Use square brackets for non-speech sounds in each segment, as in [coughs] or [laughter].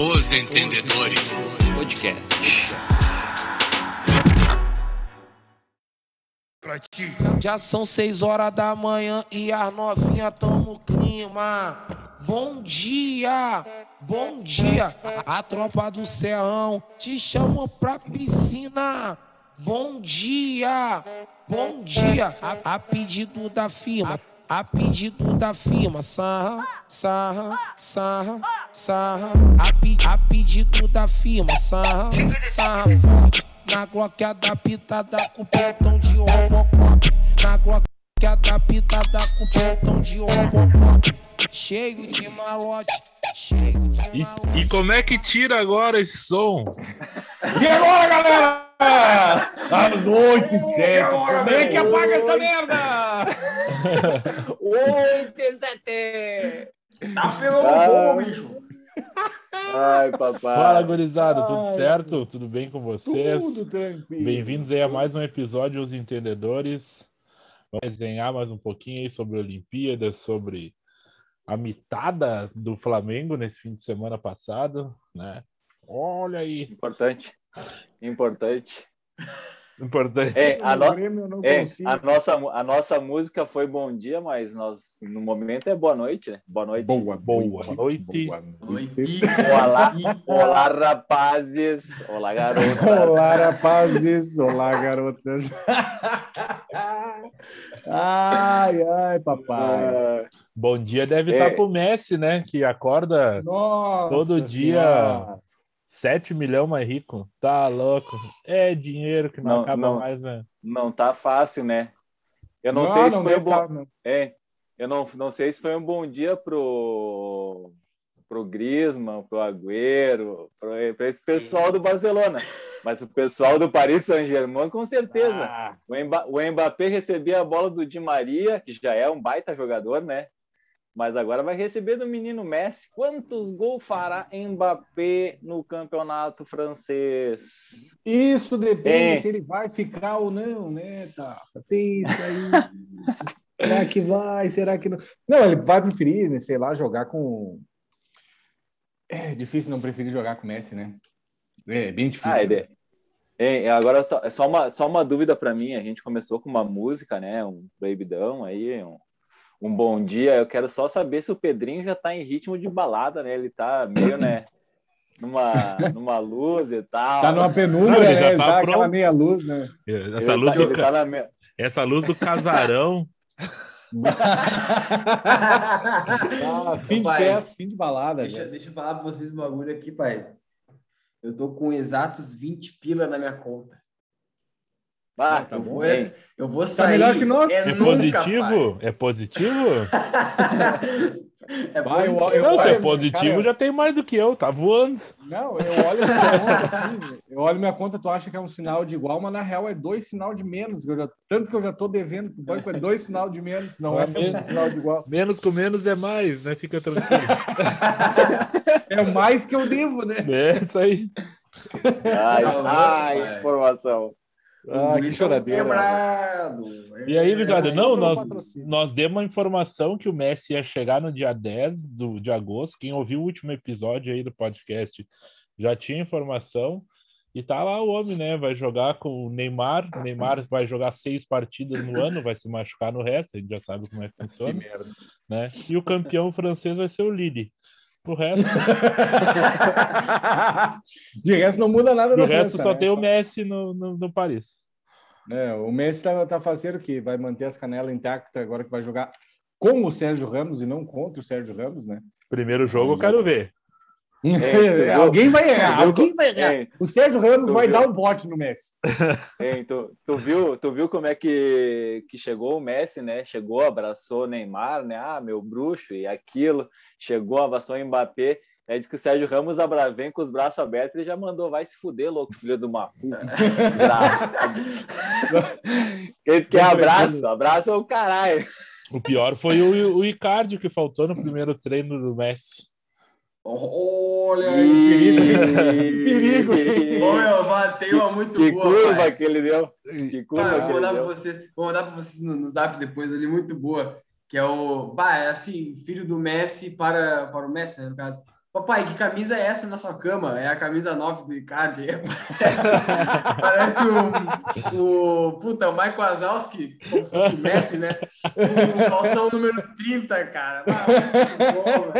Os Entendedores Podcast. Já são seis horas da manhã e as novinhas no clima. Bom dia, bom dia. A tropa do Serrão te chama pra piscina. Bom dia, bom dia. A, a pedido da firma, a pedido da firma. Sarra, sarra, sarra, sarra. A, pe, a pedido da firma. Sarra, sarra forte. Na Glock adaptada com petão de Robocop. Na Glock adaptada com petão de Robocop. Cheio de malote, cheio de E, malote. e como é que tira agora esse som? E agora, galera? Às 8 e 7. Como é que apaga essa merda? [laughs] 8 e 7. Tá pegando Ah. fogo, bicho. Ai, papai. Fala, gurizada, tudo Ai, certo? Tudo bem com vocês? Tudo tranquilo. Bem-vindos aí a mais um episódio Os Entendedores. Vamos desenhar mais um pouquinho aí sobre a Olimpíada, sobre a mitada do Flamengo nesse fim de semana passado, né? Olha aí, Importante. Importante. Importante. É, a, No Grêmio é, a, nossa, a nossa música foi bom dia, mas nós, no momento é boa noite, né? Boa noite. Boa, Boa noite. Boa Noite. Olá, olá, rapazes. [laughs] Olá, garota. Olá, rapazes. Olá, garotas. [laughs] Ai, ai, papai. Bom dia deve É. estar pro Messi, né? Que acorda Nossa Todo dia- Senhora. 7 milhões mais rico. Tá louco. É dinheiro que não, Não, acaba não. mais, né? não tá fácil, né? Eu não, Não, sei se não foi um bom. tá, não. É, eu não, não sei se foi um bom dia pro pro Griezmann, pro Agüero, pro, pra esse pessoal do Barcelona, mas pro pessoal do Paris Saint-Germain com certeza. Ah, O, Mba, o Mbappé recebia a bola do Di Maria, que já é um baita jogador, né? Mas agora vai receber do menino Messi. Quantos gols fará Mbappé no campeonato francês? isso depende É. se ele vai ficar ou não, né, tá? Tem isso aí. [laughs] Será que vai? Será que não? Não, ele vai preferir, né, sei lá, jogar com. É difícil não preferir jogar com o Messi, né? É bem difícil. Ah, ele... É, agora só, é só uma, só uma dúvida para mim. A gente começou com uma música, né? Um proibidão aí, um, um bom dia. Eu quero só saber se o Pedrinho já tá em ritmo de balada, né? Ele tá meio, né? Numa, [laughs] numa luz e tal. Tá numa penumbra, Não, né? Ele tá tá aquela meia luz, né? Essa ele luz, tá, do, ele ca- tá na me- essa luz do casarão. Ah, fim de Pai, festa, fim de balada. Deixa, velho. deixa eu falar pra vocês um bagulho aqui, pai. Eu tô com exatos 20 pila na minha conta. Ah, Tá eu, bom, vou, hein? eu vou sair. melhor que nós. É nunca, positivo? É positivo? pai. [laughs] É Vai, eu- positivo. eu- Não, se é positivo, cara, já tem mais do que eu, tá voando. Não, eu olho minha conta assim, eu olho minha conta, tu acha que é um sinal de igual, mas na real é dois sinal de menos. eu já- tanto que eu já tô devendo pro banco, é dois sinal de menos, não é [laughs] um sinal de igual. Menos com menos é mais, né? Fica tranquilo. [laughs] É mais que eu devo, né? É isso aí. Ai, Tá ai, pai. informação. Ah, que choradeira. Quebrado. E aí, É, não, nós, nós demos uma informação que o Messi ia chegar no dia 10 do, de agosto. Quem ouviu o último episódio aí do podcast já tinha informação. E tá lá o homem, né? Vai jogar com o Neymar. O Neymar vai jogar seis partidas no ano, vai se machucar no resto, a gente já sabe como é que [laughs] Que funciona, merda. né? E o campeão francês vai ser o Lille. O resto, [laughs] De resto, não muda nada o na resto França, só né? tem o Messi no, no, no Paris. É, o Messi tá, tá fazendo o quê? Vai manter as canelas intactas agora que vai jogar com o Sérgio Ramos e não contra o Sérgio Ramos, né? Primeiro jogo eu quero ver. É, [laughs] alguém vai errar, alguém vai errar. Ei, O Sérgio Ramos vai viu? dar um bote no Messi. Hein, [laughs] tu, tu, viu, tu viu como é que, que chegou o Messi, né? Chegou, abraçou o Neymar, né? Ah, meu bruxo e aquilo. Chegou, abraçou o Mbappé. Aí disse que o Sérgio Ramos abra- vem com os braços abertos ele já mandou, vai se fuder, louco, filho do uma. [laughs] Ele quer abraço, abraço é o caralho. O pior foi o, o Icardi que faltou no primeiro treino do Messi. Olha aí. Perigo. [laughs] Meu, bateu uma muito Que boa, curva pai. que ele deu. Que curva que vou deu. vocês, vou mandar pra vocês no, no zap depois ali, muito boa. Que é o. Bah, é assim, filho do Messi para, para o Messi, né, no caso. Papai, que camisa é essa na sua cama? É a camisa 9 do Icardi. [laughs] Parece, parece o, o. Puta, o Michael Wazowski, como se fosse o Messi, né? O calção número 30, cara. Ah, muito bom,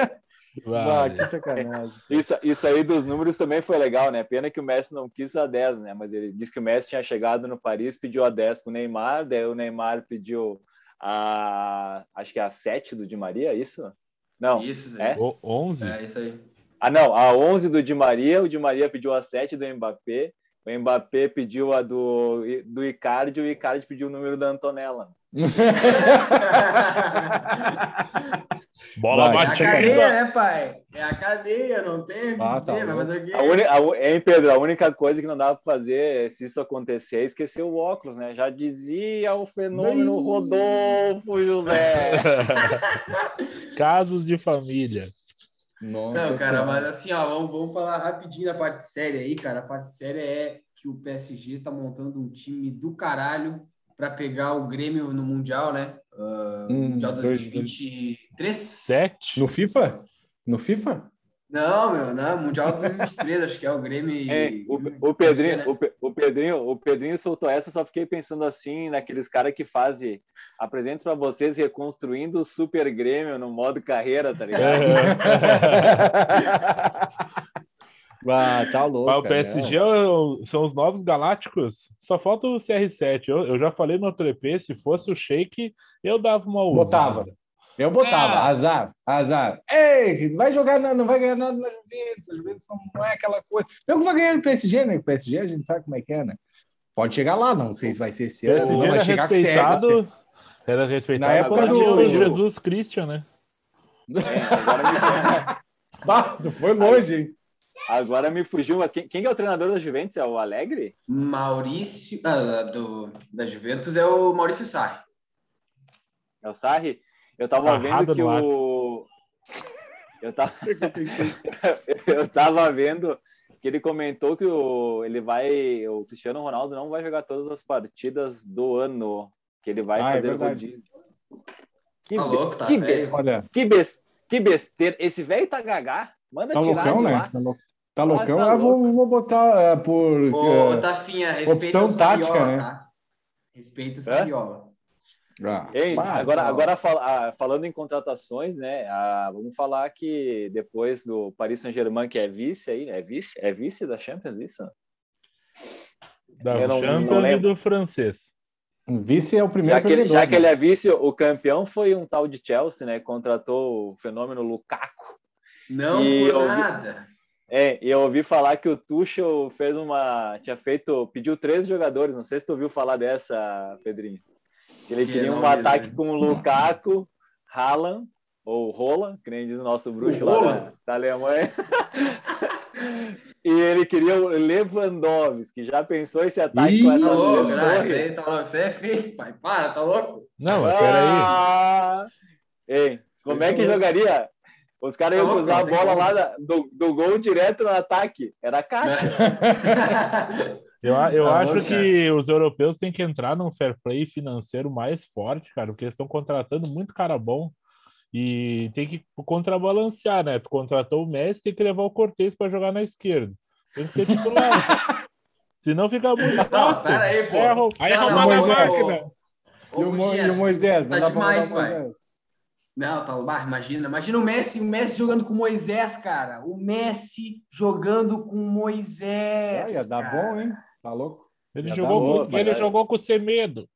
Ah, Vai. que sacanagem. Isso, isso aí dos números também foi legal, né? Pena que o Messi não quis a 10, né? Mas ele disse que o Messi tinha chegado no Paris, pediu a 10 pro Neymar, daí o Neymar pediu a. Acho que a 7 do Di Maria, isso? Não. Isso, É? O 11? É isso aí. Ah, não, a 11 do Di Maria, o Di Maria pediu a 7 do Mbappé, o Mbappé pediu a do, do Icardi, o Icardi pediu o número da Antonella. [laughs] [laughs] Bola Vai, É a bate cadeia, né, pai? É a cadeia, não tem Ah, tá? A uni, a, hein, Pedro, a única coisa que não dava pra fazer se isso acontecer é esquecer o óculos, né? Já dizia o fenômeno. Rodolfo José. [laughs] Casos de família. Nossa Não, cara, Senhora. mas assim, ó, vamos, vamos falar rapidinho da parte séria aí, cara. A parte séria é que o PSG tá montando um time do caralho para pegar o Grêmio no Mundial, né? Ah, Hum, mundial dois- 2023. Sete? No FIFA? No FIFA? Não, meu, não, Mundial 2023, acho que é o Grêmio e. É, o, e o Pedrinho, né? o, o Pedrinho, o Pedrinho soltou essa, só fiquei pensando assim naqueles caras que fazem, apresento para vocês reconstruindo o Super Grêmio no modo carreira, tá ligado? [laughs] ah, tá louco. Mas o PSG é o- são os novos galácticos. Só falta o CR7. Eu, eu já falei no outro EP, se fosse o Shake, eu dava uma usada. Botava. Eu botava, Ah. azar, azar. Ei, vai jogar, na- não vai ganhar nada na Juventus. A Juventus não é aquela coisa. Não que vai ganhar no PSG, né? O PSG a gente sabe como é que é, né? Pode chegar lá, não sei se vai ser esse ano. Não era vai chegar com CR. respeitado. Era respeitado Na época do- Jesus Christian, né? É, agora, me, Bah, tu foi longe, hein? agora me fugiu. Quem, quem é o treinador da Juventus? É o Alegre? Maurício. Ah, do, da Juventus é o Maurício Sarri. É o Sarri? Eu tava Amarrado vendo que o. Eu tava... [laughs] [laughs] eu tava vendo que ele comentou que o... ele vai. O Cristiano Ronaldo não vai jogar todas as partidas do ano. Que ele vai Ah, é fazer verdade. rodízio. Que, Tá be- louco, tá que, Olha, que, bes- que besteira. Esse velho tá gagá. Manda tá tirar loucão, de né? lá. Tá, lou- tá loucão. tá ah, vou, vou botar é, por. Ô, é, Tafinha, opção tática, né? Tá? Respeita o Hã? Ah, Ei, pá, agora, não. agora fal- ah, falando em contratações, né? ah, vamos falar que depois do Paris Saint-Germain, que é vice aí, é vice, é vice da Champions, isso? Da não- não Champions e lembro. do francês. Vice é o primeiro Já que, ele, já que né? ele é vice, o campeão foi um tal de Chelsea, né? Contratou o fenômeno Lukaku. Não E por eu vi- nada. É, e eu ouvi falar que o Tuchel fez uma. Tinha feito. Pediu três jogadores. Não sei se tu ouviu falar dessa, Pedrinho. Ele Que queria um nome, ataque né? com o Lukaku, Haaland, ou Roland, que nem diz o nosso bruxo O lá da, Alemanha. [laughs] e ele queria o Lewandowski. Já pensou esse ataque Ih, com Tá essas louco, né? Isso aí tá louco. Aí é feio, pai. Para, tá louco? Não, mas peraí. Ah! Ei, como é que jogaria? Os caras Tá iam louco, usar a não bola lá da- do, do gol direto no ataque. Era caixa. [laughs] Eu, a- eu Tá acho louco, que os europeus têm que entrar num fair play financeiro mais forte, cara, porque eles estão contratando muito cara bom e tem que contrabalancear, né? Tu contratou o Messi, tem que levar o Cortez para jogar na esquerda. Tem que ser titular. [laughs] Senão fica muito fácil. aí, pô. É, aí é Não, não, Moisés. máquina. E o, Mo- e o Moisés? tá dá demais, o pai. Moisés. Não, tá, bah, imagina, imagina o Messi, o Messi jogando com Moisés, cara. O Messi jogando com Moisés. Ah, ia dar cara. bom, hein? Tá louco? Ele Já jogou muito, louco, ele mas- jogou com Semedo.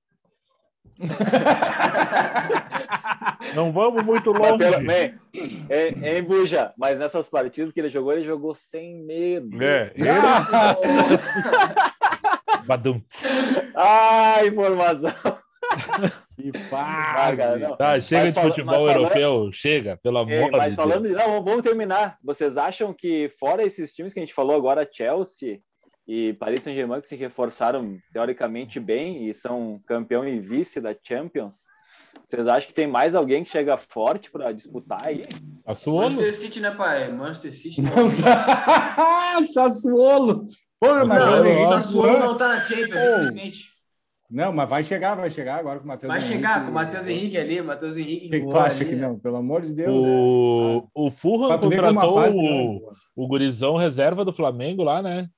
[laughs] Não vamos muito Mas longe. pelo- bem, é, é em Buja, mas nessas partidas que ele jogou, ele jogou sem medo. É, ele... Nossa Senhora, [laughs] Badum. Ah, informação. [laughs] que Ah, cara, fase. Tá, chega Mas de fala- futebol mas falando- europeu, chega, pelo amor É, mas de falando Deus. de. Não, vamos terminar. Vocês acham que, fora esses times que a gente falou agora, Chelsea e Paris Saint-Germain, que se reforçaram teoricamente bem e são campeão e vice da Champions, vocês acham que tem mais alguém que chega forte para disputar aí? Sassuolo? Manchester City, né, pai? Manchester City. Não, Sa- [laughs] Sassuolo. Pô, mas Não, o Sassuolo não tá na Champions, infelizmente. Não, mas vai chegar, vai chegar agora com o Matheus Vai Henrique. chegar com o Matheus Henrique ali, Matheus Henrique. O que, que tu acha ali, que né? não? Pelo amor de Deus. O, o Fulham contratou fase o, não- o gurizão reserva do Flamengo lá, né?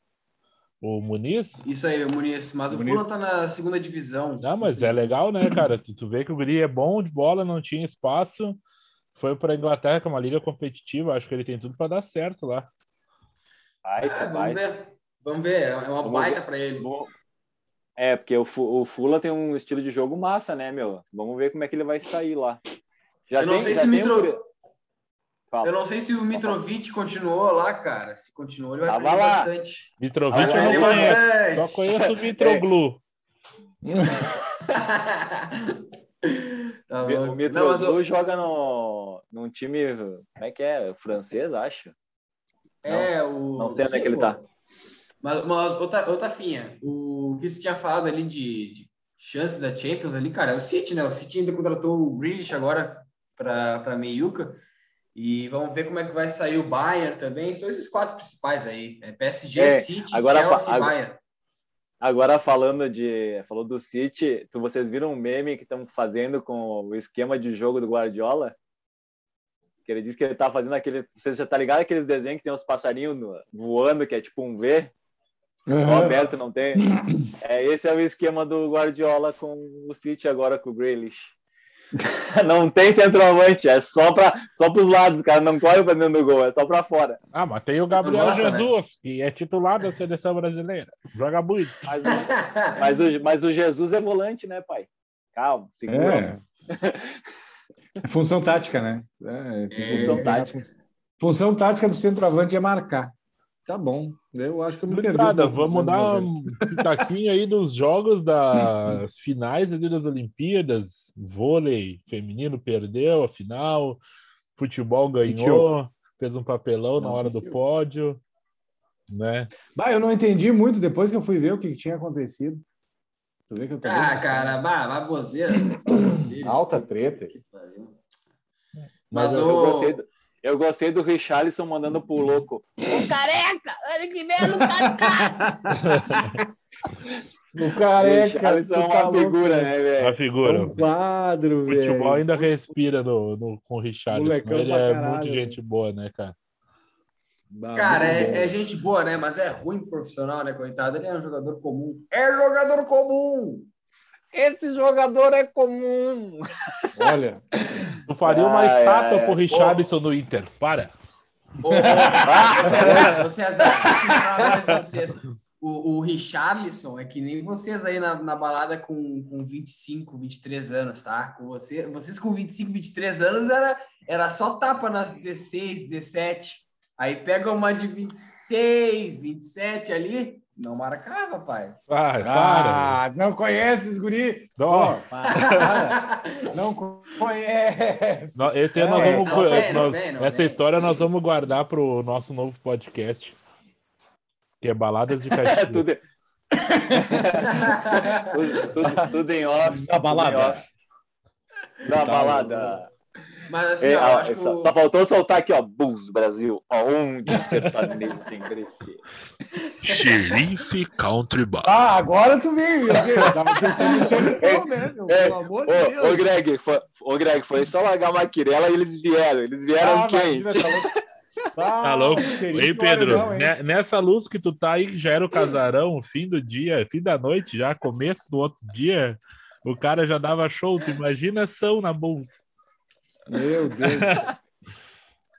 O Muniz. Isso aí, o Muniz. Mas o Muniz. Fulham tá na segunda divisão. Não, mas é legal, né, cara? Tu, tu vê que o guri é bom de bola, não tinha espaço. Foi para Inglaterra, que é uma liga competitiva. Acho que ele tem tudo para dar certo lá. É, tá, vamos ver. Vamos ver. É uma Vamos baita ver. pra ele. Bom, É, porque o, o Fula tem um estilo de jogo massa, né, meu? Vamos ver como é que ele vai sair lá. Já Eu não sei já se o tem um guri- Fala. Eu não sei se o Mitrovic continuou lá, cara. Se continuou, ele vai Tava aprender lá. bastante. Mitrovic Ah, eu não conheço. bastante. Só conheço o Mitroglu. [laughs] [laughs] tá O louco. Mitro Não, joga no, num time, como é que é? Francês, acho. É, o. Não sei onde é que ele tá. Mas, mas ô, ô, Tafinha, o que tu tinha falado ali de, de chances da Champions ali, cara, é o City, né? O City ainda contratou o Grealish agora para para meiuca. E vamos ver como é que vai sair o Bayern também. São esses quatro principais aí. É PSG, É, City, agora Chelsea e agora- Bayern. Agora falando de falou do City, tu, vocês viram um meme que estão fazendo com o esquema de jogo do Guardiola? Que ele disse que ele tá fazendo aquele, vocês já tá ligado aqueles desenhos que tem os passarinhos no- voando, que é tipo um V, o Aham. aberto não tem. [clears throat] É, esse é o esquema do Guardiola com o City agora com o Grealish. [laughs] Não tem centroavante, é só para só pros lados, cara, não corre pra dentro do gol, é só para fora. Ah, mas tem o Gabriel Nossa, né? Jesus, que é titular da seleção brasileira. Joga muito. Mas o, mas o, mas o Jesus é volante, né, pai? Calma, segura. É. É função tática, né? É, É, função tática. Função tática do centroavante é marcar. Tá bom. Eu acho que eu me perdi. um vamos dar um pitaquinho aí dos jogos das [laughs] finais ali das Olimpíadas. Vôlei feminino perdeu a final, futebol ganhou, Sentiu. fez um papelão na Não hora do sentiu. pódio, né? Bah, eu não entendi muito depois que eu fui ver o que, tinha acontecido. Tu vê que eu tô Ah, cara, bah, baboseira. [coughs] Alta treta. Mas Mas Eu o. gostei, do, eu gostei do Richarlison mandando pro louco. O careca, ano [laughs] que vem no careca. O careca. Richarlison é uma tá figura, né, A velho? É figura. um quadro, O velho. futebol ainda respira no, no, com o Richard. Molecão Ele pra é caralho, muito gente boa, né, cara? Bah, Cara, é, é gente boa, né? Mas é ruim profissional, né, coitado? Ele é um jogador comum. É jogador comum! Esse jogador é comum. Olha, [laughs] Tu faria uma Ai, estátua ai, pro. Richardson no Inter. Para. Ô, ô, ô, eu falar uma coisa pra vocês. O, o Richarlison é que nem vocês aí na, na balada com, com 25, 23 anos, tá? Com você, vocês com 25, 23 anos era, era só tapa nas 16, 17. Aí pega uma de 26, 27 ali, não marcava, pai. Vai, para. ah, não conhece os guri? Nossa. Pô, para. Não conhece. Esse aí É, nós vamos. nós- essa vem. história nós vamos guardar pro nosso novo podcast. Que é Baladas de [laughs] É Caxias. tudo, [laughs] tudo, tudo, tudo em off. Da balada. em off. Da Tá balada. Mas assim, É, ó, ó, acho que só, o- só faltou soltar aqui, ó. Bulls Brasil. Aonde o sertanejo tem crescido. Xerife Country Bar. Ah, agora tu veio. Eu, eu tava pensando no xerifão, né? meu? É, Pelo amor de Deus. ô, Greg, foi, ô, Greg, foi só largar uma quirela e eles vieram. Eles vieram Ah, quem? tá louco. Ah, Tá louco? xerife, Ei, Pedro, não, hein? ne- nessa luz que tu tá aí, que já era o casarão, fim do dia, fim da noite, já começo do outro dia, o cara já dava show. Tu imagina ação na bolsa. Meu Deus.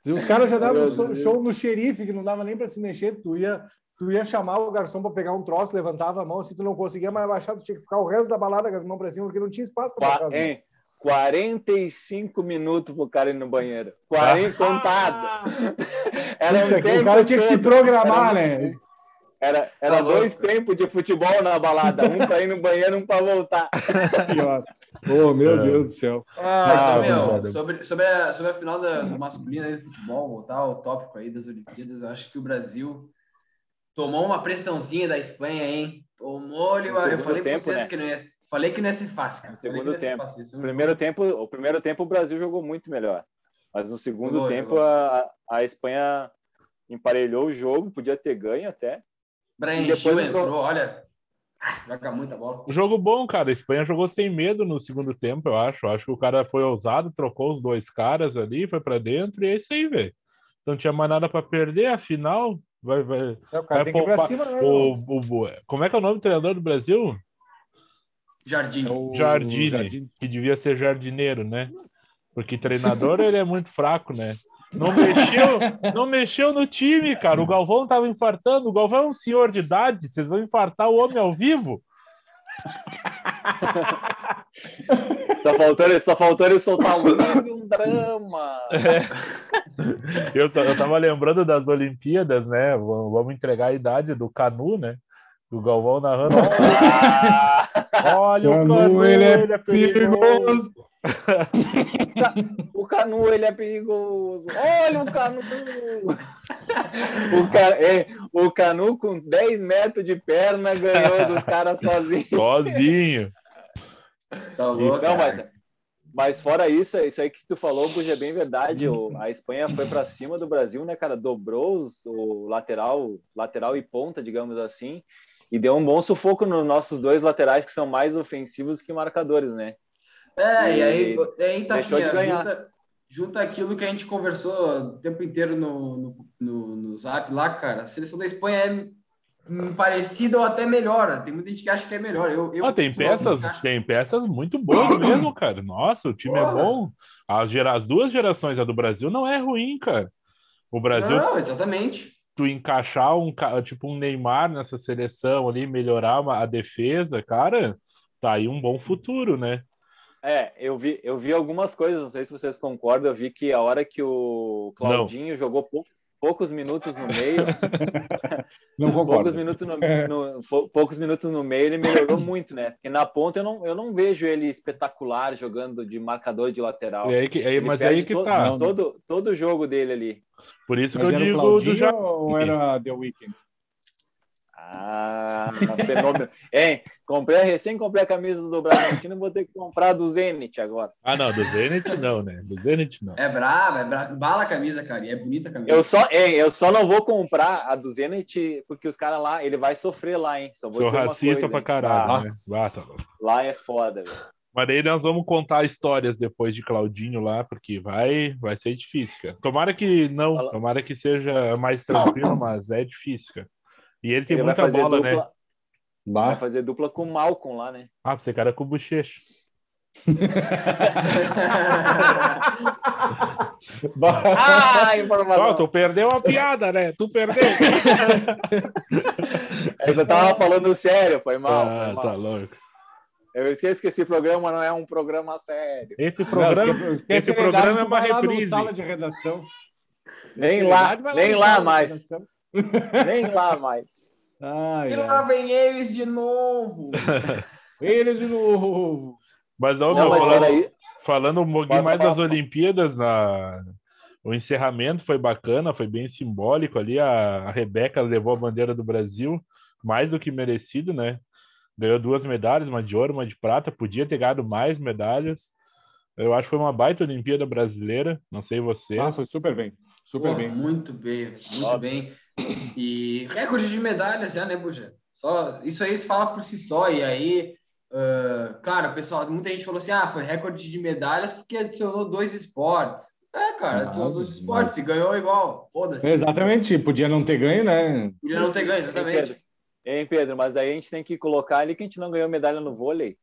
[laughs] Os caras já davam Deus. show no xerife, que não dava nem para se mexer, tu ia, tu ia chamar o garçom para pegar um troço, levantava a mão, se tu não conseguia mais abaixar, tu tinha que ficar o resto da balada com as mãos para cima, porque não tinha espaço para Qua- baixar as mãos. hein? 45 minutos pro cara ir no banheiro. 40 contado. [laughs] Era um Ah! Puta, o cara tinha que se todo. programar, Era- né? Era, era Tá dois tempos de futebol na balada. Um pra ir no banheiro, um pra voltar. [laughs] Pior. Oh, meu É. Deus do céu. Mas, Ah, meu, sobre, sobre, a, sobre a final da, do masculino aí do futebol, voltar ao tópico aí das Olimpíadas, eu acho que o Brasil tomou uma pressãozinha da Espanha, hein? Tomou-lhe No uma... Eu falei pra tempo, vocês né? que não ia... Falei que não ia ser fácil, cara. No que segundo não ia ser tempo. fácil. É primeiro jogo- tempo, o primeiro tempo o Brasil jogou muito melhor. Mas no segundo Jogou, tempo jogou. a, a Espanha emparelhou o jogo, podia ter ganho até. Brian depois Gil entrou- entrou, olha... Joga muita bola. Jogo bom, cara. A Espanha jogou sem medo no segundo tempo, eu acho. Eu acho que o cara foi ousado, trocou os dois caras ali, foi pra dentro e é isso aí, velho. Não tinha mais nada pra perder, afinal, vai, vai. É, o cara Vai tem que ir pra poupar cima, né? O, o- o- como é que é o nome do treinador do Brasil? Jardim. É o- Jardine, o Jardine. que devia ser jardineiro, né? Porque treinador [laughs] ele é muito fraco, né? Não mexeu, não mexeu no time, cara. O Galvão tava infartando. O Galvão é um senhor de idade. Vocês vão infartar o homem ao vivo? [laughs] Faltou, ele- só faltou ele soltar um, "Live um drama. Eu, só- eu tava lembrando das Olimpíadas, né? Vamos vamos entregar a idade do Canu, né? Do Galvão narrando. Ah, Olha o Canu, Canu, ele ele é é, perigoso. O Canu, ele é perigoso. Olha o Canu. O, ca... é, o Canu com 10 metros de perna ganhou dos caras sozinho. Sozinho. Tá louco, Não, cara. mas, mas fora isso, isso aí que tu falou, Buja, é bem verdade. O, a Espanha foi para cima do Brasil, né, cara? Dobrou os, o lateral, lateral e ponta, digamos assim, e deu um bom sufoco nos nossos dois laterais, que são mais ofensivos que marcadores, né? É, e aí, E aí tá deixou de Tafinha, ganhar. junta, junta aquilo que a gente conversou o tempo inteiro no, no, no, no Zap lá, cara. A seleção da Espanha é hum, parecida ou até melhor. Tem muita gente que acha que é melhor. Eu, eu Ah, tem peças, acho- tem peças muito boas [coughs] mesmo, cara. Nossa, o time é Porra. bom. As, gera- as duas gerações, a do Brasil não é ruim, cara. O Brasil, Não, exatamente. tu encaixar um tipo um Neymar nessa seleção ali, melhorar uma- a defesa, cara, tá aí um bom futuro, né? É, eu vi, eu vi algumas coisas, não sei se vocês concordam, eu vi que a hora que o Claudinho jogou pou- poucos minutos no meio, [laughs] Não poucos concordo. minutos no, no- pou- poucos minutos no meio, ele melhorou [laughs] muito, né? Porque na ponta eu não, eu não vejo ele espetacular jogando de marcador de lateral. E aí que, aí- Ele mas aí que to- tá. Todo, todo o jogo dele ali. Por isso Mas que eu era o digo do Claudinho Ja- ou era [laughs] The Weeknd? Ah, fenômeno. Hein, comprei, recém comprei a camisa do Bragantino e vou ter que comprar do Zenit agora. Ah, não, do Zenit não, né? Do Zenit não. É brava, é brava. Bala a camisa, cara. E é bonita a camisa. Eu só, hein, eu só não vou comprar a do Zenit porque os caras lá, ele vai sofrer lá, hein? Só vou Sou racista coisa, pra caralho, Ah, né? Ah, tá. Lá é foda, velho. Mas daí nós vamos contar histórias depois de Claudinho lá, porque vai, vai ser difícil, cara. Tomara que não, tomara que seja mais tranquilo, mas é difícil, cara. E ele tem Ele muita bola, dupla, né? vai fazer dupla com o Malcolm lá, né? Ah, você cara com bochecha. [laughs] Bah. Ah, informação. tu perdeu a piada, né? Tu perdeu. [laughs] É eu tava falando sério, foi mal. ah, foi mal. tá louco. Eu esqueço que esse programa não é um programa sério. Esse Não, programa, porque esse seriedade, programa é uma reprise. Sala de redação. Nem lá, nem lá mais. redação. Nem lá mais. Ai, E lá ai. vem eles de novo. [laughs] Eles de novo. Mas, ó, Não, meu, mas falando, peraí. falando um pouquinho mais das Olimpíadas, na... o encerramento foi bacana, foi bem simbólico ali. A, a Rebeca levou a bandeira do Brasil, mais do que merecido, né? Ganhou duas medalhas, uma de ouro, uma de prata. Podia ter ganhado mais medalhas. Eu acho que foi uma baita Olimpíada brasileira. Não sei vocês. Ah, foi super bem. Super Pô, bem. Muito bem, muito Óbvio. bem. E recorde de medalhas já, né, Buja? Só, isso aí se fala por si só. E aí, claro, pessoal, muita gente falou assim: ah, foi recorde de medalhas porque adicionou dois esportes. É, cara, Ah, adicionou dois mas- esportes e ganhou igual. Foda-se. Exatamente. Podia não ter ganho, né? Podia não ter ganho, Hein, exatamente. Pedro? Hein, Pedro? Mas daí a gente tem que colocar ali que a gente não ganhou medalha no vôlei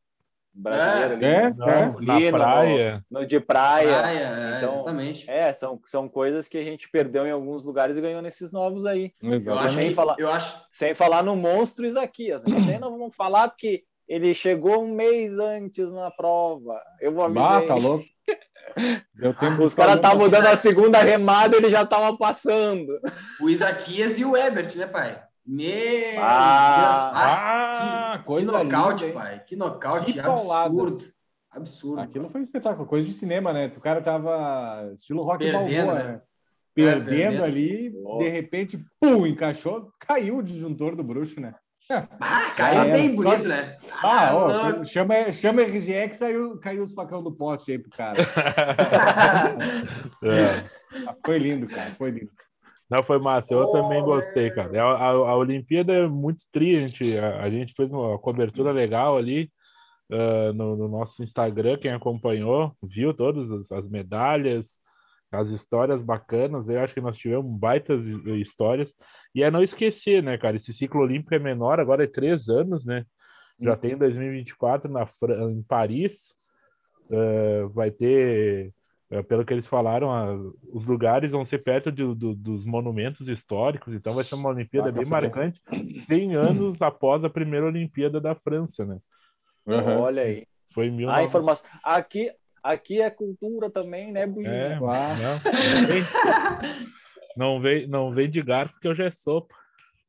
brasileiro ali. É, é. na praia. No de praia. Praia, é, Então, exatamente. É, são, são coisas que a gente perdeu em alguns lugares e ganhou nesses novos aí. Eu acho, Exatamente. que, falar. eu acho Sem falar no monstro Isaquias. né? Não vamos falar porque ele chegou um mês antes na prova. Eu vou Bah, tá louco. Deu tempo de Os caras estavam dando a segunda remada ele já tava passando. o Isaquias e o Ebert, né, pai? Meu Ah, Deus. Ah, Ah, que, coisa que nocaute, linda, pai. Que nocaute Que absurdo. Absurdo. Aquilo foi um espetáculo, coisa de cinema, né? O cara tava estilo rock Perdendo, balboa, né? né? Perdendo, perdendo. ali, de repente, pum, encaixou, caiu o disjuntor do bruxo, né? Ah, caiu era. bem bonito, Só- né? Ah, Ah, ó, louco. chama, chama RGE que saiu, caiu os facão do poste aí pro cara. [laughs] É. Foi lindo, cara, foi lindo. Não, foi massa. Eu Oh, também gostei, cara. A, a, a Olimpíada é muito tri. A gente, a, a gente fez uma cobertura legal ali ah, no, no nosso Instagram. Quem acompanhou viu todas as, as medalhas, as histórias bacanas. Eu acho que nós tivemos baitas hi- histórias. E é não esquecer, né, cara? Esse ciclo olímpico é menor, agora é três anos, né? Já tem 2024 na, Fran- em Paris. Ah, vai ter. É, pelo que eles falaram, a- os lugares vão ser perto do- do- dos monumentos históricos, então vai ser uma Olimpíada Ah, bem marcante, 100 anos após a primeira Olimpíada da França, né? Aham. Olha aí. Foi em A 19... informação. Aqui, aqui é cultura também, né, Buginho? É, Claro. não, não, vem, não, vem, não vem de garfo, porque eu já é sopa.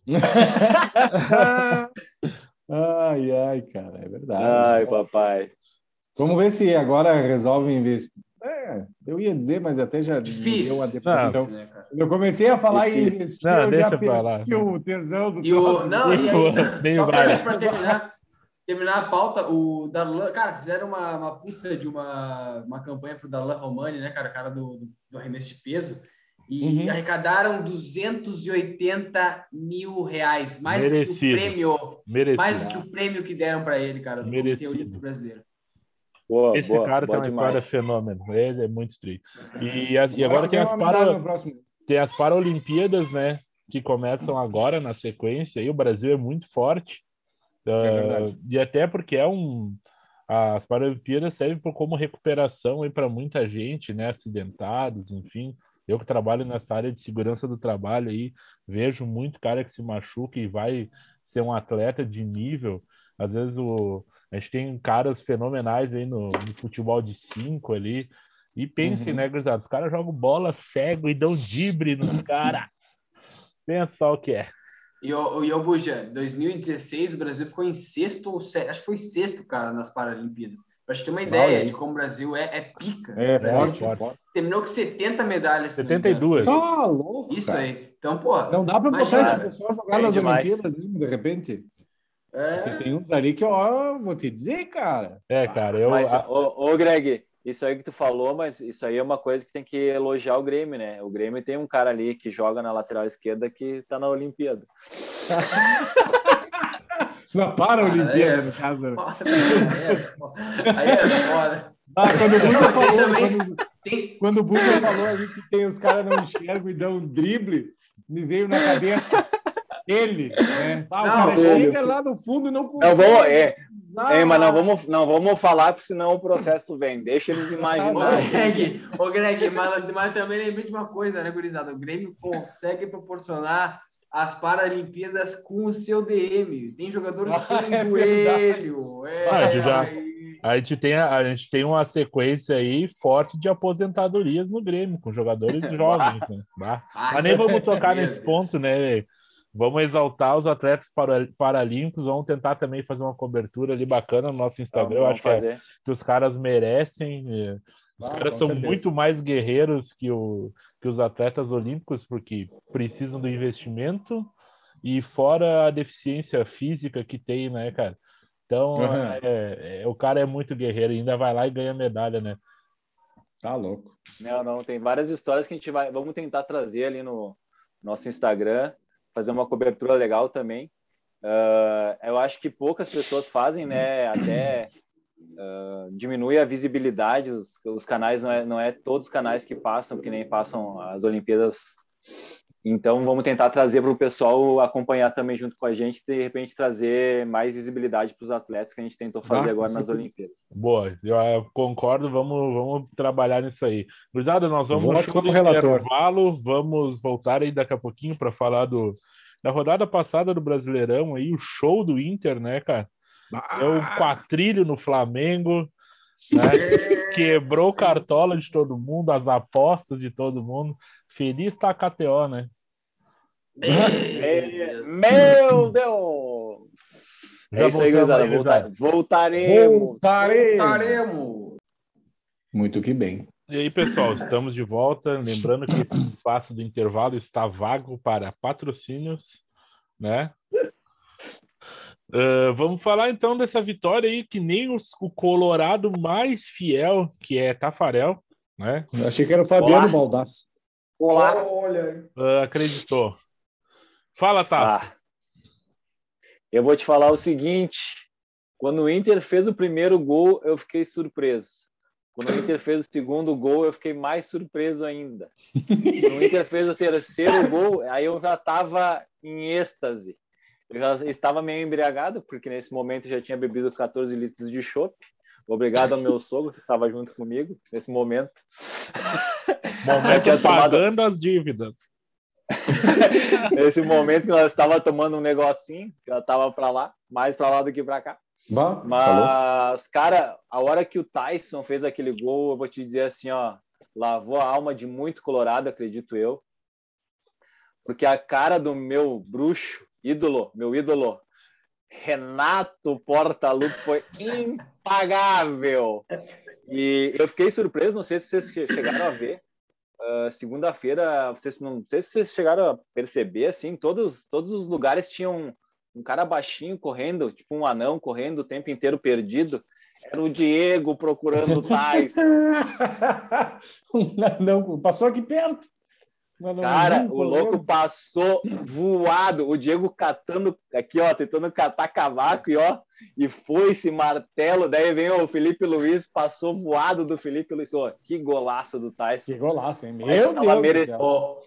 [laughs] ai, ai, cara, é verdade. Ai, papai. Vamos ver se agora resolve investir. É, eu ia dizer, mas até já Difícil. deu uma depressão. Né, eu comecei a falar Difícil. investir, Não, eu deixa já perdi o tesão do E o, não, e aí, só pra terminar, terminar a pauta, o Darlan, cara, fizeram uma, uma puta de uma, uma campanha pro Darlan Romani, né, cara, cara do, do, do arremesso de peso, e Uhum. arrecadaram 280 mil reais, mais do que Merecido. o prêmio, Merecido. mais do que o prêmio que deram para ele, cara, do Comitê Merecido. Olímpico Brasileiro. Boa, Esse boa, cara boa tem uma demais. história fenômeno, ele é muito tri. E, e agora tem que as, para, tem as Paralimpíadas, né? Que começam agora na sequência, e o Brasil é muito forte. É verdade. e até porque é um. As Paralimpíadas servem como recuperação para muita gente, né? Acidentados, enfim. Eu que trabalho nessa área de segurança do trabalho aí, vejo muito cara que se machuca e vai ser um atleta de nível. Às vezes o, a gente tem caras fenomenais aí no, no futebol de cinco ali. E pensem, Uhum. né, gurizada? Os caras jogam bola cego e dão dibre nos caras. Pensa só o que é. E o, e o Buja, 2016 o Brasil ficou em sexto ou sé- acho que foi sexto, cara, nas Paralimpíadas. Pra gente ter uma Olha ideia aí. de como o Brasil é, é pica. É, forte, forte. forte. Terminou com 70 medalhas. se não me engano. 72. Tá louco, Isso cara. aí. Então, pô, Não dá pra botar esse pessoal jogar É nas demais. Olimpíadas, né, de repente. É, Porque tem uns ali que, ó, vou te dizer, cara. É, cara, eu. Mas, a- ô, ô, Greg, isso aí que tu falou, mas isso aí é uma coisa que tem que elogiar o Grêmio, né? O Grêmio tem um cara ali que joga na lateral esquerda que tá na Olimpíada. [laughs] Na Paralimpíada, é. no caso. né? Aí é foda. Ah, quando o Não, tem falou, também- quando, Tem, quando o Buja falou ali que tem os caras não enxergam e dão um drible, me veio na cabeça ele, né? Ah, o Não, cara ele. chega lá no fundo e não Não, consegue. vamos, é, usar. é, mas não vamos, não vamos falar, porque senão o processo vem. Deixa eles Ô, imaginarem. Greg, ô, Greg mas, mas também lembrei de uma coisa, né, gurizada? O Grêmio consegue proporcionar as Paralimpíadas com o seu DM. Tem jogadores Ah, sem é joelho. É, Ah, a gente já-. A gente, tem, a, a gente tem uma sequência aí forte de aposentadorias no Grêmio, com jogadores [laughs] jovens. Né? Ah, Mas nem vamos tocar nesse ponto, né? Vamos exaltar os atletas para, paralímpicos, vamos tentar também fazer uma cobertura ali bacana no nosso Instagram. Eu Vamos acho que, é- que os caras merecem. é, Os Ah, caras são certeza. muito mais guerreiros que, o, que os atletas olímpicos, porque precisam do investimento e fora a deficiência física que tem, né, cara? Então, [laughs] Aham. é- é- o cara é muito guerreiro, ainda vai lá e ganha medalha, né? Tá louco. Não, não, tem várias histórias que a gente vai. Vamos tentar trazer ali no nosso Instagram, fazer uma cobertura legal também. Ah, eu acho que poucas pessoas fazem, né? Até ah, diminui a visibilidade. Os, os canais não é, não é todos os canais que passam, que nem passam as Olimpíadas. Então vamos tentar trazer para o pessoal acompanhar também junto com a gente, de repente trazer mais visibilidade para os atletas que a gente tentou fazer Ah, agora nas. Olimpíadas. Boa, eu concordo, vamos, vamos trabalhar nisso aí. Cruzada, nós vamos show como relator. intervalo, vamos voltar aí daqui a pouquinho para falar do, da rodada passada do Brasileirão aí, o show do Inter, né, cara? É o quatrilho no Flamengo, né? Quebrou cartola de todo mundo, as apostas de todo mundo. Feliz tá a KTO, né? [laughs] Meu Deus. Já É isso aí, voltamos gurizada. Volta- voltaremos. Voltaremos. Voltaremos. Muito que bem. E aí, pessoal, estamos de volta. Lembrando que esse espaço do intervalo está vago para patrocínios, né? Ah, vamos falar então dessa vitória aí, que nem os- o Colorado mais fiel, que é Tafarel, né? Eu achei que era o Fabiano Olá. Baldasso. Olá. Olha. Ah, acreditou. Fala, Tafa. Ah, eu vou te falar o seguinte: quando o Inter fez o primeiro gol, eu fiquei surpreso. Quando o Inter fez o segundo gol, eu fiquei mais surpreso ainda. Quando o Inter fez o terceiro gol, aí eu já estava em êxtase. Eu já estava meio embriagado, porque nesse momento eu já tinha bebido 14 litros de chopp. Obrigado ao meu sogro que estava junto comigo nesse momento. Momento tinha tomado- pagando as dívidas. [laughs] Nesse momento que nós estava tomando um negocinho, que ela estava para lá, mais para lá do que para cá. Bah, falou. Mas, cara, a hora que o Tyson fez aquele gol, eu vou te dizer assim, ó, lavou a alma de muito colorado, acredito eu. Porque a cara do meu bruxo, ídolo, meu ídolo, Renato Portaluppi foi impagável. E eu fiquei surpreso, não sei se vocês che- chegaram a ver. Ah, Segunda-feira, vocês não, não sei se vocês chegaram a perceber, assim, todos, todos os lugares tinham um cara baixinho correndo, tipo um anão correndo o tempo inteiro perdido. Era o Diego procurando o Tyson. [laughs] um anão passou aqui perto. Anãozinho Cara, o correndo. louco passou voado. O Diego catando aqui, ó, tentando catar cavaco e ó, e foi esse martelo. Daí vem o Felipe Luiz, passou voado do Felipe Luiz. Ó, que golaço do Tyson. Que golaço, hein? Meu Mas Deus tava do mere- céu.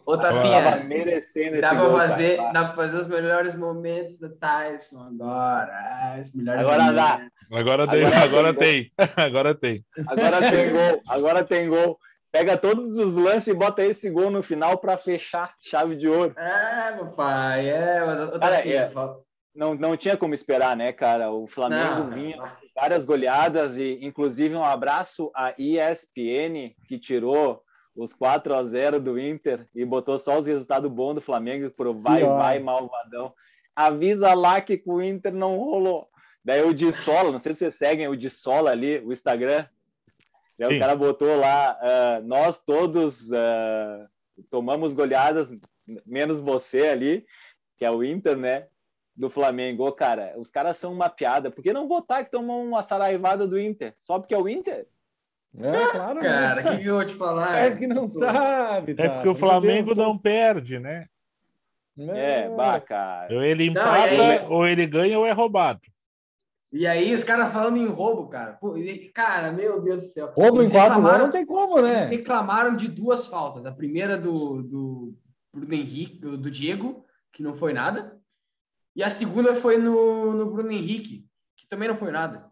Ô, Tava merecendo esse dá pra, gol, cara. fazer, dá pra fazer os melhores momentos do Tyson agora. Ah, os melhores Agora dá. momentos. Agora tem, Agora agora tem tem. [laughs] Agora tem. Agora tem gol, agora tem gol. Pega todos os lances e bota esse gol no final para fechar chave de ouro. É, papai, é, mas ô, Cara, Tafinha, é. Não, não tinha como esperar, né, cara? O Flamengo Não. vinha com várias goleadas e, inclusive, um abraço à ESPN que tirou os 4 a 0 do Inter e botou só os resultados bons do Flamengo pro vai, Pior. vai, malvadão. Avisa lá que com o Inter não rolou. Daí o de Sola, não sei se vocês seguem o de Sola ali, o Instagram. O cara botou lá, ah, nós todos ah, tomamos goleadas, menos você ali, que é o Inter, né? Do Flamengo. Ô, cara, os caras são uma piada. Por que não votar que tomou uma saraivada do Inter? Só porque é o Inter? É, claro. né? Cara, o que, que eu vou te falar? Parece que não sabe. É tá? porque o Flamengo não perde, né? É, bah, cara. Ou ele Não, empata, e aí- ou ele ganha, ou é roubado. E aí, os caras falando em roubo, cara. Pô, e- cara, meu Deus do céu. Roubo em quatro gols não tem como, né? reclamaram de duas faltas. A primeira do, do Bruno Henrique, do, do Diego, que não foi nada. E a segunda foi no, no Bruno Henrique, que também não foi nada.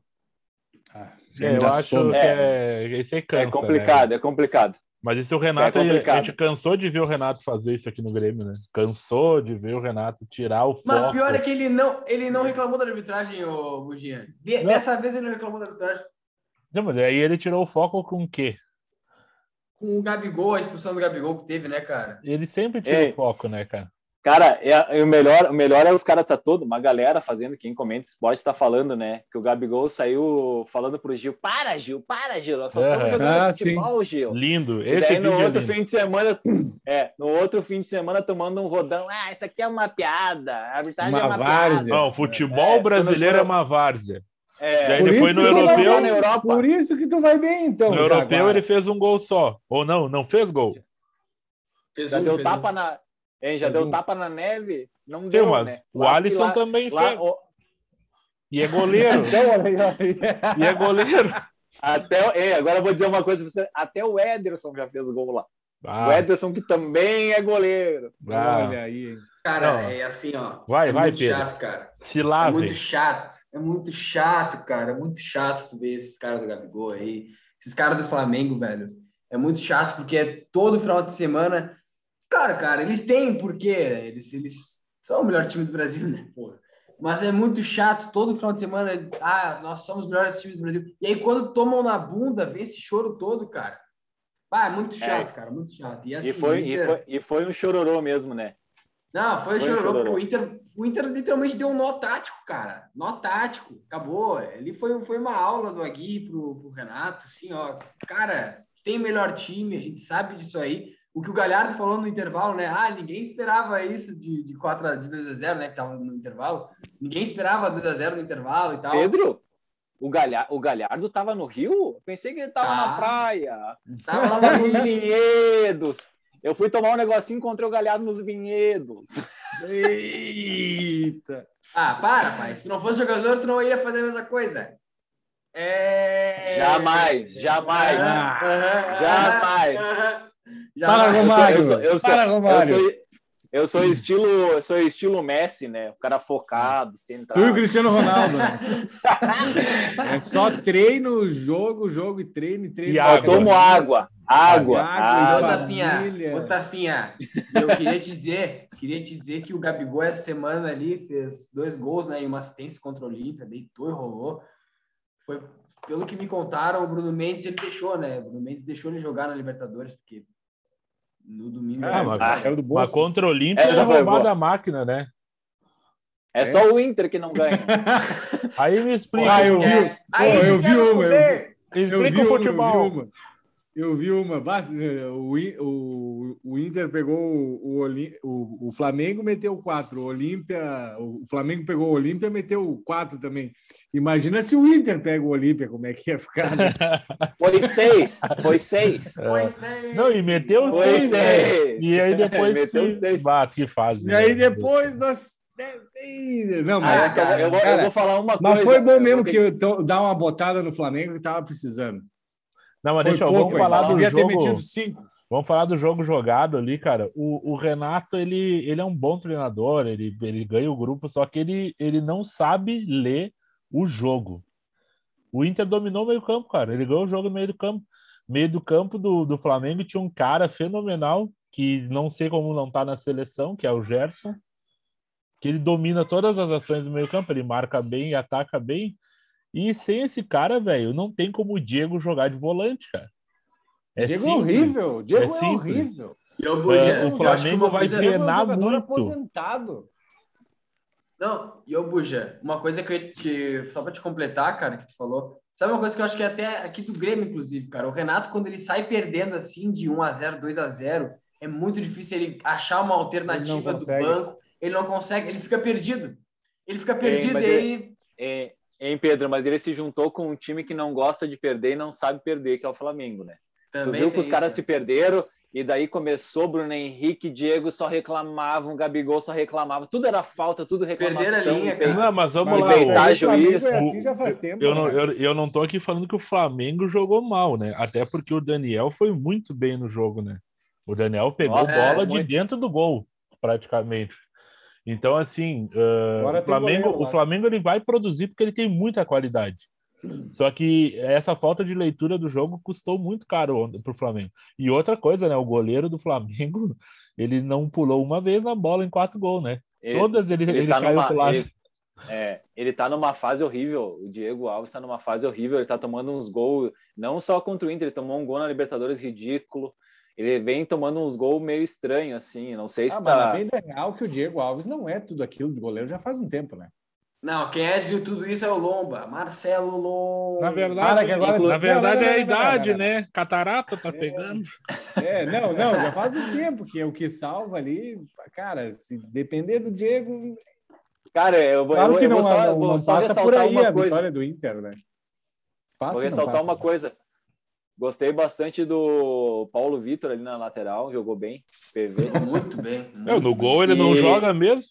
Ah, É, eu acho que é, esse aí cansa, É complicado, é complicado. Mas esse o Renato, É a gente cansou de ver o Renato fazer isso aqui no Grêmio, né? Cansou de ver o Renato tirar o foco. Mas pior é que ele não, ele não reclamou da arbitragem, ô Não. Dessa vez ele não reclamou da arbitragem. Não, mas aí ele tirou o foco com o quê? Com o Gabigol, a expulsão do Gabigol que teve, né, cara? Ele sempre tira Ei. o foco, né, cara? Cara, é, é o, melhor, o melhor é os caras tá todo, uma galera fazendo, quem comenta esporte tá falando, né? Que o Gabigol saiu falando pro Gil, para Gil, para Gil, nós só estamos É. jogando Ah, futebol, Gil. Lindo. E Esse daí no vídeo é outro lindo. fim de semana, [clears throat] é, no outro fim de semana tomando um rodão, ah, isso aqui é uma piada, a arbitragem Uma é uma várzea. piada. Não, futebol É, brasileiro quando- é uma várzea. É, Daí Por depois no europeu, bem, na Europa. Por isso que tu vai bem, então. No europeu Jaguar. ele fez um gol só. Ou não, não fez gol. Fez já um, deu fez tapa um. na, hein, já Fez deu um. tapa na neve, não Sim, deu, mas né? o Lá- Alisson lá- também lá- fez. o- E é goleiro. [laughs] Então, e é goleiro. até, ei, agora eu vou dizer uma coisa pra você, até o Ederson já fez gol lá. O Ah, Ederson que também é goleiro. ah, Olha aí. Cara, Não. é assim, ó. Vai, é vai, muito Pedro. chato, cara. se É lave. muito chato. É muito chato, cara. É muito chato tu ver esses caras do Gabigol aí. Esses caras do Flamengo, velho. É muito chato porque é todo final de semana. Cara, cara, eles têm porque eles, eles são o melhor time do Brasil, né, porra? Mas é muito chato todo final de semana. Ah, nós somos os melhores times do Brasil. E aí, quando tomam na bunda, vem esse choro todo, cara. Ah, é muito chato, cara. Muito chato. E, assim, E foi, o e, Inter- foi, e foi um chororô mesmo, né? não, foi, Foi um chororô, porque o Inter, o Inter literalmente deu um nó tático, cara. Nó tático, acabou. Ali foi, foi uma aula do Aguirre pro, pro Renato, assim, ó. Cara, tem melhor time, a gente sabe disso aí. O que o Galhardo falou no intervalo, né? Ah, ninguém esperava isso de, de 4 a, de 2 a 0, né? Que tava no intervalo. Ninguém esperava 2 a 0 no intervalo e tal. Pedro, o, Galha, o Galhardo tava no Rio? Pensei que ele tava Tá. na praia, Tava lá nos no vinhedos. Eu fui tomar um negocinho e encontrei o galhado nos vinhedos. Eita! Ah, para, pai. Se não fosse jogador, tu não iria fazer a mesma coisa. É... Jamais, jamais. Aham, Jamais. Aham. Para. [laughs] Romário! Eu sou- eu sou- Para, Eu Romário! sou, eu sou estilo, eu sou estilo Messi, né? O cara focado, Tu e o centrado. Cristiano Ronaldo, né? [laughs] É só treino, jogo, jogo e treino, e treino. E água. tomo água, água, Água e Ô, água. Tafinha, ô, Tafinha, eu queria te dizer, queria te dizer que o Gabigol essa semana ali fez dois gols, né, e uma assistência contra o Olímpia, deitou e rolou. Foi, pelo que me contaram, o Bruno Mendes ele deixou, né? O Bruno Mendes deixou ele jogar na Libertadores, porque no domingo Ah, mas- mas caiu do Mas contra o Olímpia é foi roubada boa. a máquina, né? É só o Inter que não ganha. [laughs] Aí me explica. Ah, eu vi. É. Pô, eu vi uma, eu. Eu explica vi, eu futebol. vi uma. Eu vi uma. Bas- O, o, Inter pegou o, o, Olim- o, Flamengo, meteu quatro. O Olímpia, o Flamengo pegou o Olímpia, meteu quatro também. Imagina se o Inter pega o Olímpia, como é que ia ficar? né? [laughs] Foi seis, foi seis. Pois é. Não, e meteu Foi seis, né? seis. E aí [laughs] depois Meteu se... seis. Bah, que fase. E aí né? depois nós. Não, Ah, mas, eu, só- eu vou, eu cara, vou falar uma mas coisa. foi bom eu mesmo vou que eu dar uma botada no Flamengo que tava precisando. Não, mas Foi deixa eu, pouco, vamos falar do Devia ter jogo. metido cinco. Vamos falar do jogo jogado ali, cara. O, o Renato, ele, ele é um bom treinador, ele, ele ganha o grupo, só que ele, ele não sabe ler o jogo. O Inter dominou o meio campo, cara. Ele ganhou o jogo no meio do campo. Meio do campo do, do Flamengo tinha um cara fenomenal, que não sei como não tá na seleção, que é o Gerson, que ele domina todas as ações do meio campo, ele marca bem e ataca bem. E sem esse cara, velho, não tem como o Diego jogar de volante, cara. É Diego é simples. horrível. Diego É é, horrível. E eu, É, o eu acho que Flamengo vai Diego é um treinar jogador muito. aposentado. Não, e eu, Buja, uma coisa que, que só pra te completar, cara, que tu falou. Sabe uma coisa que eu acho que é até aqui do Grêmio, inclusive, cara? O Renato, quando ele sai perdendo assim de 1 a 0 2 a 0 é muito difícil ele achar uma alternativa do banco. Ele não consegue, ele fica perdido. Ele fica É, perdido mas e aí. É, hein, Pedro, mas ele se juntou com um time que não gosta de perder e não sabe perder, que é o Flamengo, né? Tu Também viu que os caras se perderam e daí começou Bruno Henrique, Diego só reclamavam, Gabigol só reclamava, tudo era falta, tudo reclamação. Perderam a linha, cara. Não, mas vamos Mas lá. isso é assim já faz tempo. Eu não, né? eu, eu não tô aqui falando que o Flamengo jogou mal, né? Até porque o Daniel foi muito bem no jogo, né? O Daniel pegou Nossa, bola é, de muito. dentro do gol, praticamente. Então, assim, Agora o Flamengo, goleiro o. Flamengo ele vai produzir porque ele tem muita qualidade. Só que essa falta de leitura do jogo custou muito caro para o Flamengo. E outra coisa, né? O goleiro do Flamengo, [laughs] ele não pulou uma vez na bola em quatro gols, né? Ele- Todas ele, ele ele, tá caiu numa- pro lado. ele- É, ele tá numa fase horrível. O Diego Alves tá numa fase horrível. Ele tá tomando uns gols, não só contra o Inter, ele tomou um gol na Libertadores ridículo. Ele vem tomando uns gols meio estranhos, assim. Não sei se Ah, mas na tá. bem real que o Diego Alves não é tudo aquilo de goleiro já faz um tempo, né? Não, quem é de tudo isso é o Lomba. Marcelo Lomba. Na verdade, que agora- na verdade é a idade, né? Catarata tá pegando. É, não, não, já faz um tempo que é o que salva ali. Cara, se depender do Diego, Cara, eu vou, claro eu, que eu não, vou só, não, vou não só passa por aí uma a coisa. vitória do Inter, né? Passa, Vou não ressaltar passa. uma coisa. Gostei bastante do Paulo Vitor ali na lateral, jogou bem. PV. Muito bem. É, muito no gol ele não E- joga mesmo.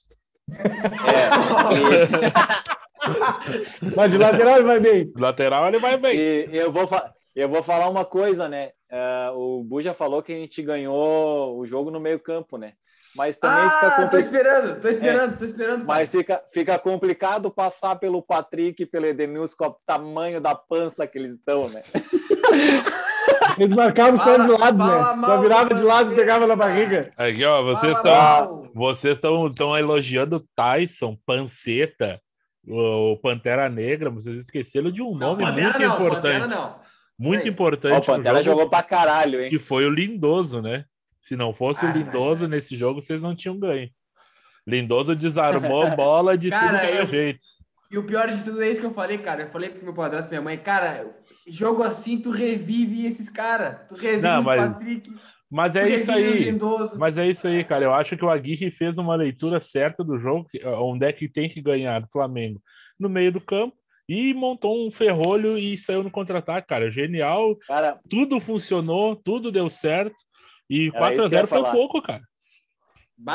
É, [laughs] Mas de lateral ele vai bem. No lateral ele vai bem. e, e eu, vou fa- eu vou falar uma coisa, né? É, o Buja falou que a gente ganhou o jogo no meio-campo, né? Mas também fica Ah, tô complicado. esperando, tô esperando, tô esperando. Mas fica, fica complicado passar pelo Patrick e pelo Edenilson com o tamanho da pança que eles estão, né? [laughs] Eles marcavam só de lado, né? Só virava de lado e pegava na barriga. Aqui, ó, vocês estão vocês estão elogiando Tyson, Panceta, o Pantera Negra, vocês esqueceram de um Não, nome Pantera muito não, importante. não. Muito importante o Pantera jogou pra caralho, hein? que foi o Lindoso, né? Se não fosse o Ah, Lindoso nesse jogo, vocês não tinham ganho. Lindoso desarmou a bola de [laughs] Cara, tudo que era eu- jeito. E o pior de tudo é isso que eu falei, cara. Eu falei pro meu padrasto e minha mãe, cara, jogo assim, tu revive esses caras. Tu revive Não, os mas Patrick, Mas é isso aí. Mas é isso aí, cara. Eu acho que o Aguirre fez uma leitura certa do jogo, onde é que tem que ganhar do Flamengo. No meio do campo, e montou um ferrolho e saiu no contra-ataque, cara. Genial. Cara, Tudo funcionou, tudo deu certo. E Era isso que eu 4x0 ia foi falar. pouco, cara.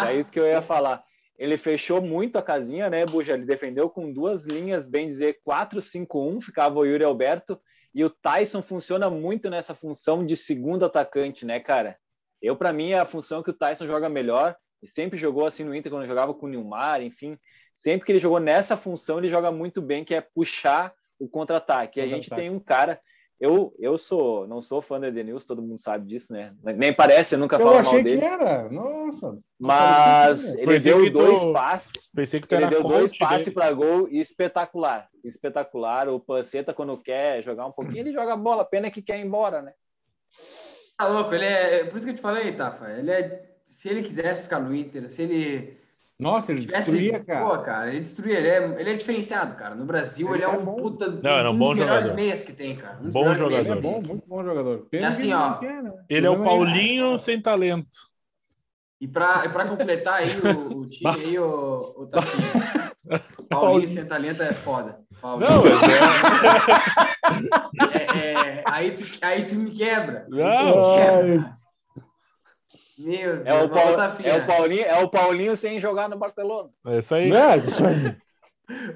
É isso que eu ia falar. Ele fechou muito a casinha, né, Buja? Ele defendeu com duas linhas, bem dizer, 4-5-1, ficava o Yuri Alberto. E o Tyson funciona muito nessa função de segundo atacante, né, cara? Eu, para mim, é a função que o Tyson joga melhor. E sempre jogou assim no Inter, quando jogava com o Nilmar, enfim. Sempre que ele jogou nessa função, ele joga muito bem, que é puxar o contra-ataque. E a gente tem um cara. Eu, eu sou, não sou fã do Edenilson, todo mundo sabe disso, né? Nem parece, eu nunca Eu falo mal achei dele. que era. Nossa. Mas ele Pensei deu que tu- dois passes. Pensei que tu Ele era deu dois coach passes para gol e espetacular. Espetacular. O Panceta, quando quer jogar um pouquinho, ele joga bola. Pena que quer ir embora, né? tá louco, ele é. Por isso que eu te falei, Tafa. Ele é. Se ele quisesse ficar no Inter, se ele Nossa, ele tivesse. destruía, cara. Pô, cara, ele destruía. Ele é, ele é diferenciado, cara. No Brasil, Ele ele, é é um bom. puta. Não, ele é um um bom dos melhores jogador. meias que tem, cara. Um dos Bom melhores meias Ele jogador. é que bom, muito bom jogador. Pena assim, que ele ó, quer, né? Ele é o problema Paulinho sem talento. E pra, e pra completar aí o, o time aí, o, o Tafinha. Paulinho sem talento é foda. Paulinho. Não, é- [laughs] É, é, aí, aí tu me quebra. Não. Quebra. Meu Deus, É o, mas, Paul- é, o Paulinho, é o Paulinho sem jogar no Barcelona. é isso aí. Não, isso aí. [laughs]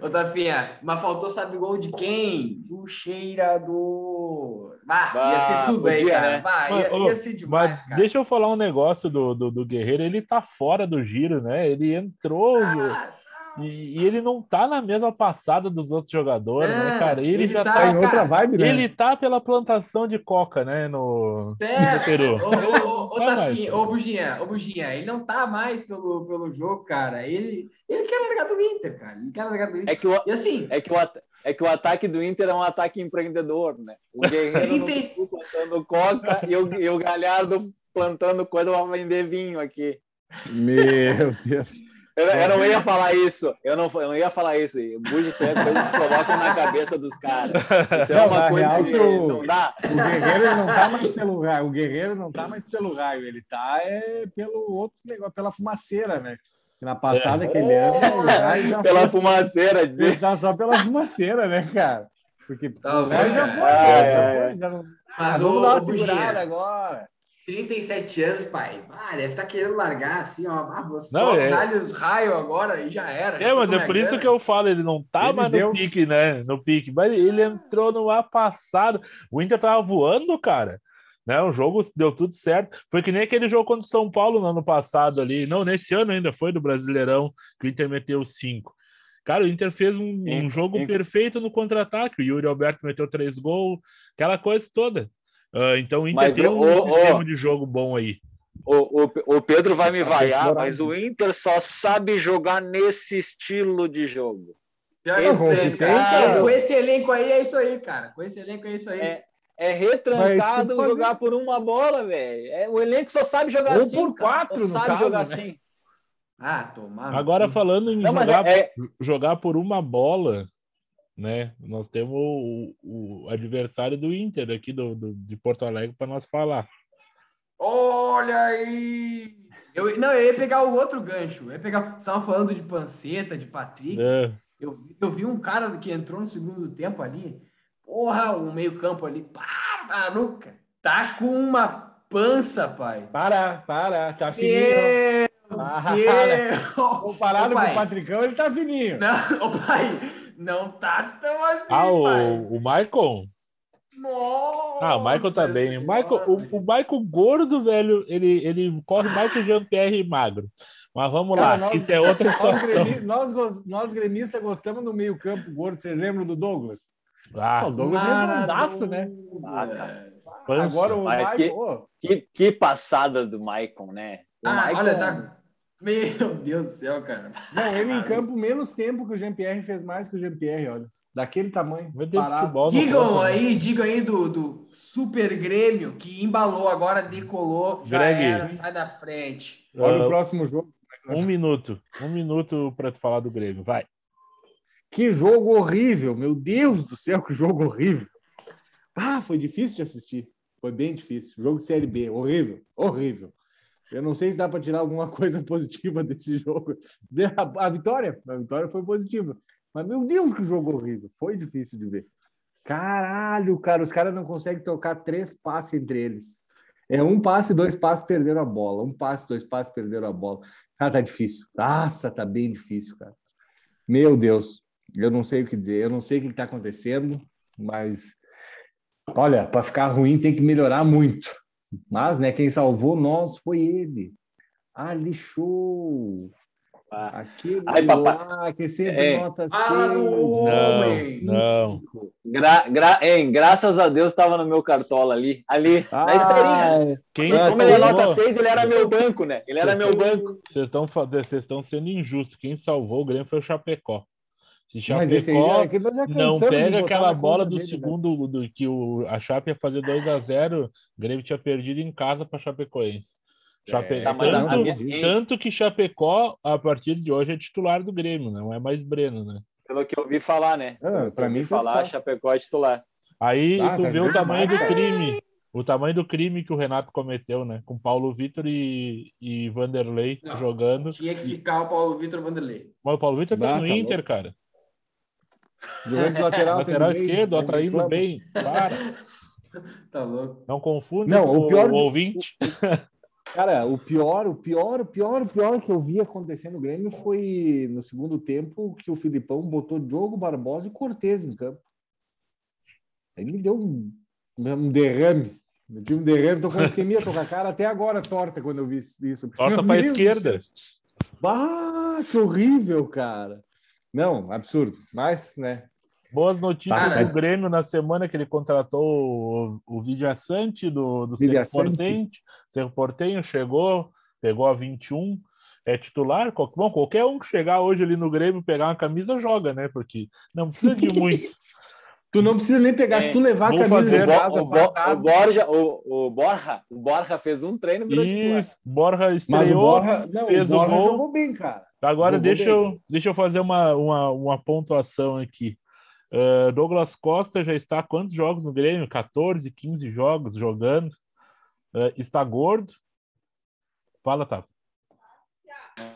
Ô, Tafinha, mas faltou, sabe, gol de quem? Do cheirador. Ah, ia Bah, ser tudo aí, podia, cara. né? Bah, Mas, ia, ô, ia ser demais, Mas cara. deixa eu falar um negócio do, do, do Guerreiro. Ele tá fora do giro, né? Ele entrou Ah, e, e ele não tá na mesma passada dos outros jogadores, né, É, cara? Ele, ele já tá- tá. Em outra cara, vibe, né? Ele tá pela plantação de coca, né? No, no sério. Peru. Ô, Tá [laughs] Tafinha, ô, Buginha, ô, Buginha, ele não tá mais pelo, pelo jogo, cara. Ele, ele quer largar do Inter, cara. Ele quer largar do Inter. É que o, E assim, é que o, é que o ataque do Inter é um ataque empreendedor, né? O [laughs] Guerreiro no Inter- plantando coca e o, e o Galhardo plantando coisa para vender vinho aqui. Meu Deus. Eu, eu não ia falar isso. Eu não, eu não ia falar isso. Bujo, isso é coisa que colocam na cabeça dos caras. Isso é Não, uma coisa real que o- não dá. O Guerreiro não tá mais pelo raio. O Guerreiro não tá mais pelo raio. Ele tá é, pelo outro negócio, pela fumaceira, né? Na passada que ele anda, o raio já [laughs] Pela foi. fumaceira. Ele dizer. tá só pela fumaceira, né, cara? Porque Tá o raio já foi. Ai, já ai, foi, já não- mas Ah, vamos ô, dar uma segurada agora. 37 anos, pai. Ah, deve estar querendo largar assim, ó. Ah, vou Não, só é- os raios agora e já era. É, mas é minha por isso que eu falo, ele não tá Eles mais no pique, né? No pique, mas ele entrou no ar passado. O Inter tava voando, cara. Né? O jogo deu tudo certo. Foi que nem aquele jogo contra o São Paulo no ano passado ali. Não, nesse ano ainda foi do Brasileirão, que o Inter meteu cinco. Cara, o Inter fez um, um jogo perfeito no contra-ataque. O Yuri Alberto meteu três gols, aquela coisa toda. Ah, então o Inter Mas, tem um ô, sistema de jogo bom aí. O, o, o Pedro vai me Tá vaiar, mas o Inter só sabe jogar nesse estilo de jogo. Cara. cara. Com esse elenco aí é isso aí, cara. Com esse elenco é isso aí. É, é retrancado jogar por uma bola, velho. É, o elenco só sabe jogar Ou assim. por cara. quatro, Só no sabe caso, jogar né? assim. Ah, tomar. Agora falando em Não, jogar, é, é- jogar por uma bola, né? Nós temos o, o adversário do Inter aqui do, do- de Porto Alegre para nós falar. Olha aí! Eu, não, eu ia pegar o outro gancho. Eu ia pegar. Estavam falando de Panceta, de Patrick. É, Eu, vi- eu vi um cara que entrou no segundo tempo ali. Porra, o meio-campo ali. Pá, maluca. Tá com uma pança, pai. Para, para, tá fininho. Meu [laughs] Para. Comparado Ô, com o Patricão, ele tá fininho. Não, pai, não tá tão assim, Ah, pai. o, o Michael? Nossa Ah, o Michael tá bem. O Michael, o, o Michael gordo, velho, ele, ele corre mais que o Jean-Pierre magro. Mas vamos Cara, lá, nós- isso é outra [laughs] Nós, situação. gremi- nós, gos- nós gremistas gostamos do meio-campo gordo. Vocês lembram do Douglas? Ah, o Douglas é redondaço, né? Ah. Pança. Agora o Mas Michael. que- Que, que passada do Maicon, né? O Ah, Maicon- olha, tá. Meu Deus do céu, cara. não, ele em campo menos tempo que o Jean-Pierre fez mais que o Jean-Pierre, olha. Daquele tamanho. Meu Deus, futebol Digam né? aí, digam aí do, do Super Grêmio que embalou agora, decolou, já Greg. era, sai da frente. Olha Ah, o próximo jogo. um minuto. Um minuto para tu falar do Grêmio. Vai. Que jogo horrível, meu Deus do céu, que jogo horrível. Ah, foi difícil de assistir. Foi bem difícil. Jogo de Série B, horrível, horrível. Eu não sei se dá para tirar alguma [laughs] coisa positiva desse jogo. A, a vitória, a vitória foi positiva. Mas, meu Deus, que jogo horrível. Foi difícil de ver. Caralho, cara, os caras não conseguem tocar três passes entre eles. É um passe, dois passes, perderam a bola. Um passe, dois passes, perderam a bola. Cara, tá difícil. Nossa, tá bem difícil, cara. Meu Deus, eu não sei o que dizer. Eu não sei o que está acontecendo, mas olha, para ficar ruim tem que melhorar muito. Mas, né, quem salvou nós foi ele. Ali show. Ah. Aquele Ai, papai. lá que sempre É. nota homem. Não, não. Gra, gra, hein, graças a Deus estava no meu cartola ali. Ali, na esperinha. Quem Mas como ele é nota 6, ele era meu banco, né? Ele era meu banco. Vocês estão fa- vocês estão sendo injustos. Quem salvou o Grêmio foi o Chapecó. Se Chapecó nós já não pega aquela bola do dele, né? segundo do, que o, a Chape ia fazer 2 a 0 o Grêmio tinha perdido em casa para Chapecoense. Chape... É, Tá, mas a- tanto, minha- tanto que Chapecó, a partir de hoje, é titular do Grêmio, não é mais Breno, né? Pelo que eu ouvi falar, né? Ah, eu mim, falar, faz. Chapecó é titular. Aí Ah, tu tá vê o tamanho demais, do cara. crime. O tamanho do crime que o Renato cometeu, né? Com Paulo Vitor e, e Vanderlei Não. jogando. Tinha que ficar o Paulo Vitor Vanderlei. Mas o Paulo Vitor tá Ah, no tá Inter, louco. cara. Jogando de lateral, Lateral esquerdo, né, atraindo bem. Para. [laughs] Tá louco. Não confunde Não, com o pior- o ouvinte. [laughs] Cara, o pior, o pior, o pior, o pior que eu vi acontecer no Grêmio foi no segundo tempo que o Filipão botou Diogo Barbosa e Cortez em campo. Aí me deu um, um derrame. Eu tive um derrame, tô com isquemia, tô com a cara até agora torta quando eu vi isso. Torta para esquerda. céu. Ah, que horrível, cara. Não, absurdo. Mas, né? Boas notícias Tá. do Grêmio na semana que ele contratou o, o Vidia Sante do, do Cerro Portenho. Cerro Portenho chegou, pegou a 21, é titular. Bom, qualquer um que chegar hoje ali no Grêmio, pegar uma camisa, joga, né? Porque não precisa de muito. [laughs] Tu não precisa nem pegar, É, se tu levar a camisa fazer de O, casa, o, Bo- o Borja, o, o Borja, o Borja fez um treino e virou titular. Isso, Borja Mas o estreou. Borja, não, fez o o Borja gol. jogou bem, cara. Agora deixa bem. eu, deixa eu fazer uma, uma, uma pontuação aqui. Uh, Douglas Costa já está há quantos jogos no Grêmio? 14, 15 jogos jogando. Uh, está gordo. Fala, tá.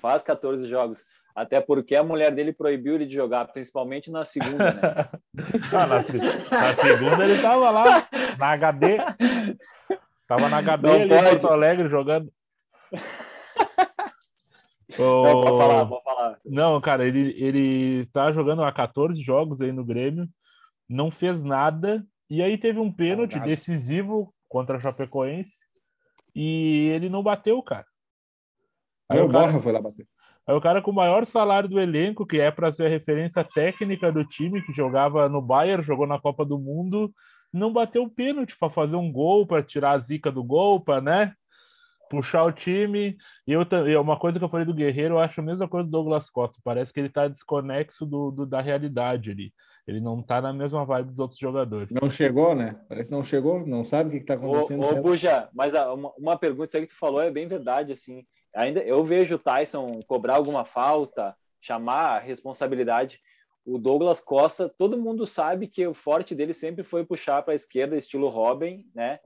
Faz 14 jogos. Até porque a mulher dele proibiu ele de jogar, principalmente na segunda, né? [laughs] Ah, na, na segunda ele tava lá, na HD. Tava na HD Não ali em pode. Porto Alegre jogando. Não, Ô, pode falar, pode falar. Não, cara, ele, ele tá jogando há 14 jogos aí no Grêmio, não fez nada, e aí teve um pênalti decisivo contra a Chapecoense, e ele não bateu, cara. Aí Aí o o cara, Borja foi lá bater. aí o cara com o maior salário do elenco, que é para ser a referência técnica do time, que jogava no Bayern, jogou na Copa do Mundo, não bateu o pênalti para fazer um gol, para tirar a zica do gol, para, né? Puxar o time. E eu, e uma coisa que eu falei do Guerreiro, eu acho a mesma coisa do Douglas Costa. Parece que ele tá desconexo do, do- da realidade ali. Ele não tá na mesma vibe dos outros jogadores. Não chegou, né? Parece que não chegou, não sabe o que está acontecendo. Ô, ô? Buja, mas a- uma, uma pergunta, isso aí que tu falou é bem verdade, assim. Ainda eu vejo o Tyson cobrar alguma falta, chamar a responsabilidade. O Douglas Costa, todo mundo sabe que o forte dele sempre foi puxar para a esquerda, estilo Robin, né?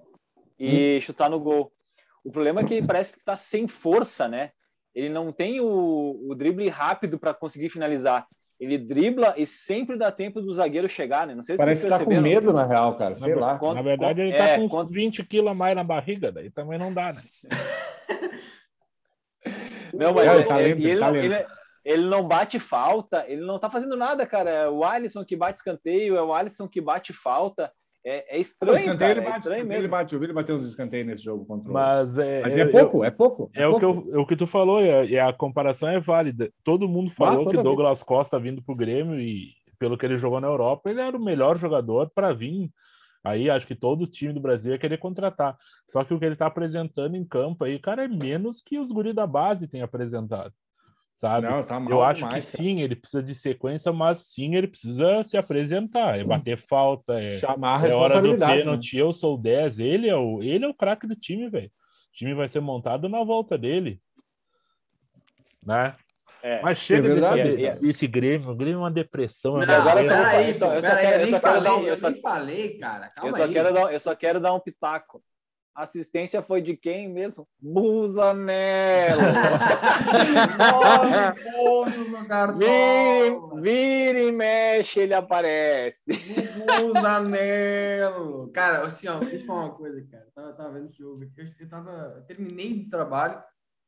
E chutar no gol. O problema é que ele parece que está sem força, né? Ele não tem o, o drible rápido para conseguir finalizar. Ele dribla e sempre dá tempo do zagueiro chegar, né? Não sei se Parece que tá com medo, na real, cara. Sei Na lá. Con- Na verdade, ele tá é, com con- 20 quilos a mais na barriga, daí também não dá, né? [laughs] Não, mas É, ele, talento, ele, não, talento. ele- ele não bate falta, ele não tá fazendo nada, cara. É o Alisson que bate escanteio, é o Alisson que bate falta. É, é O estranho, escanteio cara, ele é bate, estranho ele mesmo. bate. Eu vi ele bater uns escanteios nesse jogo contra o. Mas é, Mas eu- é pouco, é pouco. É o que, pouco. eu, é o que tu falou, é, e a comparação é válida. Todo mundo falou toda que Douglas Costa vindo pro Grêmio e pelo que ele jogou na Europa, ele era o melhor jogador para vir. Aí acho que todo time do Brasil ia querer contratar. Só que o que ele tá apresentando em campo aí, cara, é menos que os guri da base têm apresentado. Sabe? Não, tá mal Eu acho demais, que cara. sim, ele precisa de sequência, mas sim, ele precisa se apresentar, é bater falta, é, Chamar a é hora do responsabilidade. né? pênalti, eu sou o 10, ele é o, ele é o craque do time, velho. O time vai ser montado na volta dele. Né? É. Mas chega É verdade, desse, desse Grêmio, o Grêmio é uma depressão. é Não, uma agora só- eu só- eu só peraí, quero- eu só quero falei, dar um- eu só quero dar um pitaco. Assistência foi de quem mesmo? Busanello. [laughs] Nove pontos no vira, cartão. vira e mexe, ele aparece. Busanello. Cara, assim, ó, deixa eu falar uma coisa, cara. Eu tava, tava vendo o jogo. Eu, eu tava. Eu terminei do trabalho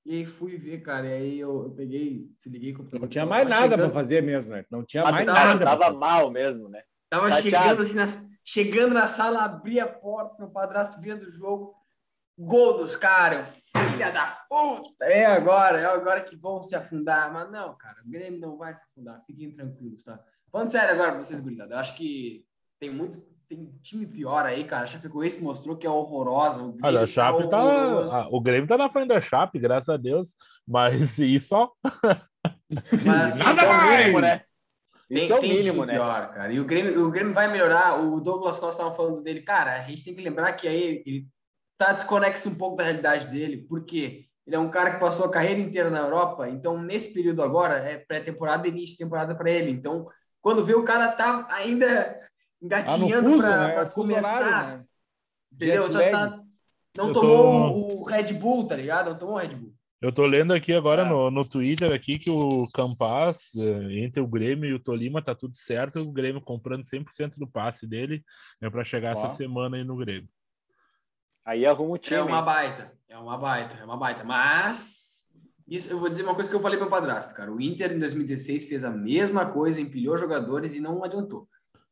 e aí fui ver, cara. E aí eu, eu peguei, se liguei com o computador. Não tinha mais nada para fazer mesmo, né? Não tinha Mas mais tava, nada. tava mal mesmo, né? Tava Chateado. chegando assim, na, chegando na sala, abri a porta, meu padrasto vendo o jogo. Gol dos caras, filha da puta! É agora, é agora que vão se afundar. Mas não, cara, o Grêmio não vai se afundar, fiquem tranquilos, tá? Falando sério agora pra vocês, gurizada, eu acho que tem muito. Tem time pior aí, cara. A Chapecoense mostrou que é horrorosa. O Olha, a Grêmio Chape tá. horroroso. ah, O Grêmio tá na frente da Chape, graças a Deus. Mas [laughs] isso, ó. Mas, assim, Isso é o né? Tem, Isso é o tem mínimo, né? pior, cara. E o Grêmio, o Grêmio vai melhorar. O Douglas Costa estava falando dele. Cara, a gente tem que lembrar que aí ele tá desconexo um pouco da realidade dele, porque ele é um cara que passou a carreira inteira na Europa, então nesse período agora é pré-temporada e início de temporada para ele. Então, quando vê o cara tá ainda Ah, engatinhando fuso, para né? É começar, horário, né? entendeu? Tá- tá- não Eu tomou tô- o Red Bull, tá ligado? Não tomou o Red Bull. Eu tô lendo aqui agora Ah. no, no Twitter aqui que o Campas, eh, entre o Grêmio e o Tolima, tá tudo certo. O Grêmio comprando 100% do passe dele é para chegar essa Ó. semana aí no Grêmio. Aí arruma o time. É uma baita, é uma baita, é uma baita. Mas isso eu vou dizer uma coisa que eu falei pro meu padrasto, cara. O Inter em 2016 fez a mesma coisa, empilhou jogadores e não adiantou.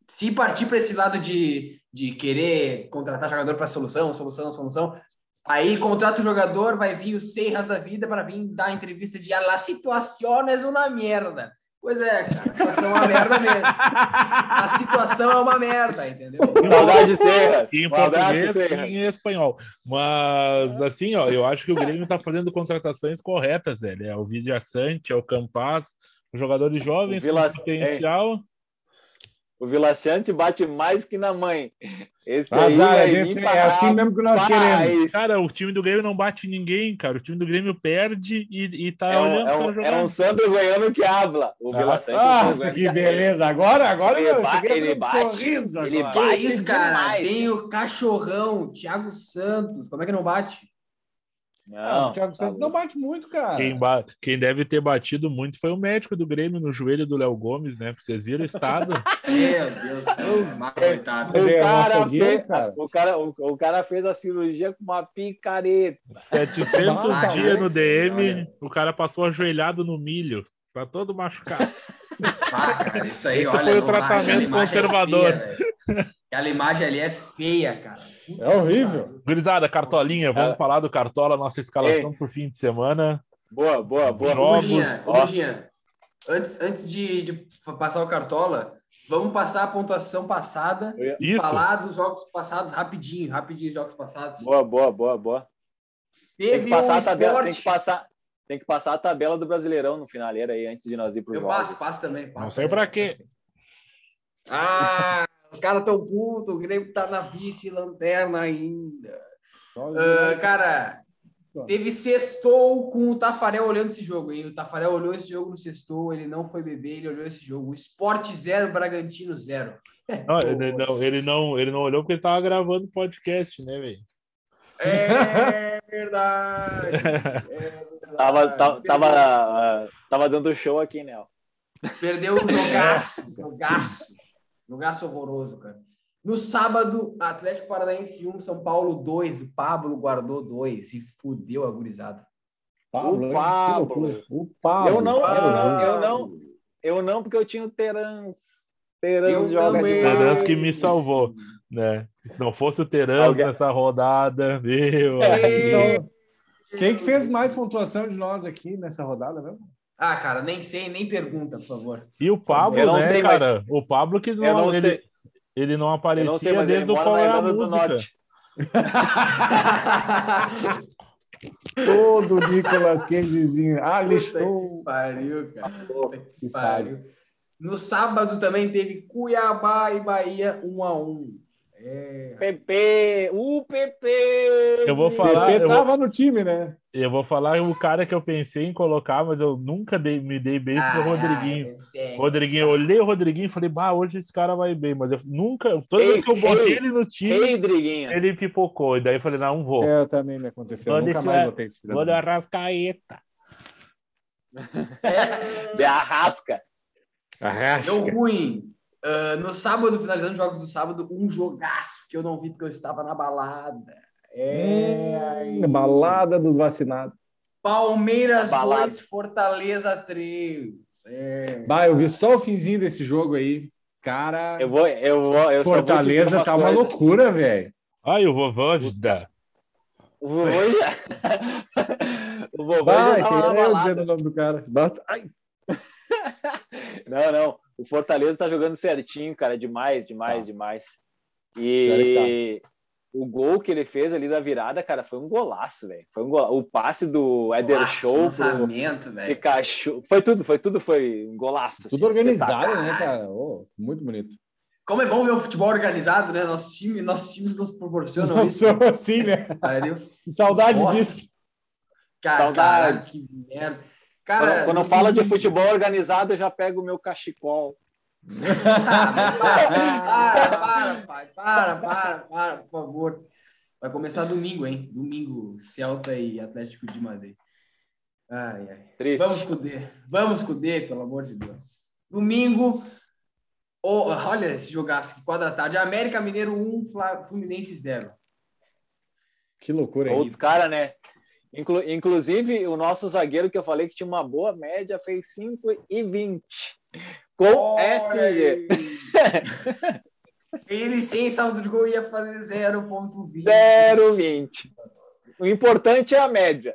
Se partir para esse lado de, de querer contratar jogador para solução, solução, solução, aí contrata o jogador, vai vir o Seiras da vida para vir dar entrevista de "Ah, a situação é uma merda. Pois é, cara, a situação é uma merda mesmo. A situação é uma merda, entendeu? Saudade Serras. Em português e Serras. em espanhol. Mas, assim, ó, eu acho que o Grêmio tá fazendo contratações corretas, velho. É o Vidia Sante, é o Campas, jogadores jovens O Vila- com potencial. O Vilaciante bate mais que na mãe. Esse aí Azar, vai é, pra é assim mesmo que nós queremos. rapaz. Cara, o time do Grêmio não bate ninguém, cara. O time do Grêmio perde e, e tá É um, olhando é, os um, caras é jogando. um Sandro Goiano que habla. O Ah, Vilaciante. Nossa, que beleza. Agora, agora Ele eu ba- cheguei ele um bate, sorriso ele agora. Bate isso, cara? demais, Tem o cachorrão, Thiago Santos. Como é que não bate? Ah, Não, o Thiago tá Santos louco. não bate muito, cara. Quem, ba- quem deve ter batido muito foi o médico do Grêmio no joelho do Léo Gomes, né? Vocês viram o estado? [laughs] Meu Deus [laughs] do céu. Coitado. O, cara fez, cara. o, cara, o, o cara fez a cirurgia com uma picareta. 700 Ah, dias no DM, olha. o cara passou ajoelhado no milho. Tá todo machucado. [laughs] Ah, cara, isso aí, Esse olha, foi o tratamento aquela imagem é conservador. Aquela imagem ali é feia, cara. É horrível. Gurizada, Cartolinha, vamos Ah. falar do Cartola, nossa escalação Ei. pro fim de semana. Boa, boa, boa. Jogos, Luginha, antes, antes de, de passar o cartola, vamos passar a pontuação passada ia- e Isso. falar dos jogos passados rapidinho, rapidinho, os jogos passados. Boa, boa, boa, boa. Tem Teve que passar um a tabela, esporte... tem que passar, tem que passar a tabela do Brasileirão no finaleiro aí antes de nós ir pro Eu jogos. passo, passo também. Passo Não sei pra quê. Ah, os caras tão putos, o Grêmio tá na vice-lanterna ainda. Ah, cara, teve sextou com o Tafarel olhando esse jogo, hein? O Tafarel olhou esse jogo no sextou, ele não foi beber, ele olhou esse jogo. O Sport 0, Bragantino 0. [laughs] Não, ele, não, ele, não, ele não olhou porque ele tava gravando podcast, né, velho? É verdade. É verdade. Tava, tava, tava, ah, tava dando show aqui, né? Perdeu o jogaço, jogaço. Jogaço horroroso, cara. No sábado, Atlético Paranaense 1, São Paulo 2. O Pablo guardou 2 e fudeu a gurizada. Pablo, O Pablo. O Pablo. Eu não- Pablo. eu não- eu não- Eu não, porque eu tinha o Terans. Terans Eu joga também. Terans que me salvou, né? Se não fosse o Terans Alguém- nessa rodada, meu. É, Quem que fez mais pontuação de nós aqui nessa rodada mesmo? Ah, cara, nem sei, nem pergunta, por favor. E o Pablo, Eu não né, sei, mas- cara? O Pablo que não, não ele, ele não aparecia não sei, mas desde o qual na é a Irlanda do. Norte. Todo Nicolas Cagezinho. Ah, [laughs] listou. Pariu, cara. Que pariu. No sábado também teve Cuiabá e Bahia 1 a 1 É. PP, o PP. Eu vou O falar, PP eu vou, tava no time, né? eu vou falar o cara que eu pensei em colocar, mas eu nunca dei- me dei bem foi o Rodriguinho. é. Rodriguinho, eu olhei o Rodriguinho e falei, bah, hoje esse cara vai bem, mas eu nunca, toda Ei, vez que eu botei ei, ele no time, Ei, ele pipocou, e daí eu falei, não, não vou. É, também me aconteceu. Vou Nunca deixar- mais botei esse filho Vou da de Arrascaeta. De [laughs] arrasca. [laughs] Deu Arrasca. ruim. Ah, no sábado, finalizando os jogos do sábado, um jogaço que eu não vi porque eu estava na balada. É. aí. Hum, balada dos vacinados. Palmeiras Balada. 2, Fortaleza 3. É. Bah, eu vi só o finzinho desse jogo aí. Cara, Eu vou, eu vou, eu Fortaleza uma tá uma coisa. loucura, velho. Ai, o vovô da. O vovô já. [laughs] o vovô Vai, na é eu dizendo o nome do cara. Ai, Não, não. O Fortaleza tá jogando certinho, cara. Demais, demais, Tá. demais. Pior é E o gol que ele fez ali da virada, cara, foi um golaço, velho. Foi um gol... O passe do Eder Show pro lançamento, velho. Pikachu. Foi tudo, foi tudo, foi um golaço. tudo assim, organizado, né, cara? Ô, muito bonito. Como é bom ver o futebol organizado, né? Nosso time, nossos times nos proporcionam Não isso. assim, né? Saudade Nossa. disso. Cara, Saudades. caralho, que merda. Cara, Quando, quando fala de futebol organizado, eu já pego o meu cachecol. Ah, para, para, pai, para, para, para, por favor. Vai começar domingo, hein? Domingo, Celta e Atlético de Madrid. Ai, ai. Triste. Vamos D. Vamos D, pelo amor de Deus. Domingo, oh, olha esse jogaço aqui, quadra tarde. América Mineiro 1, Fla- Fluminense 0. Que loucura, hein? Outros caras, né? Inclu- inclusive, o nosso zagueiro que eu falei que tinha uma boa média fez 5 e 20. Com SG. [laughs] Ele sem saldo de gol ia fazer 0.20. 0,20. O importante é a média.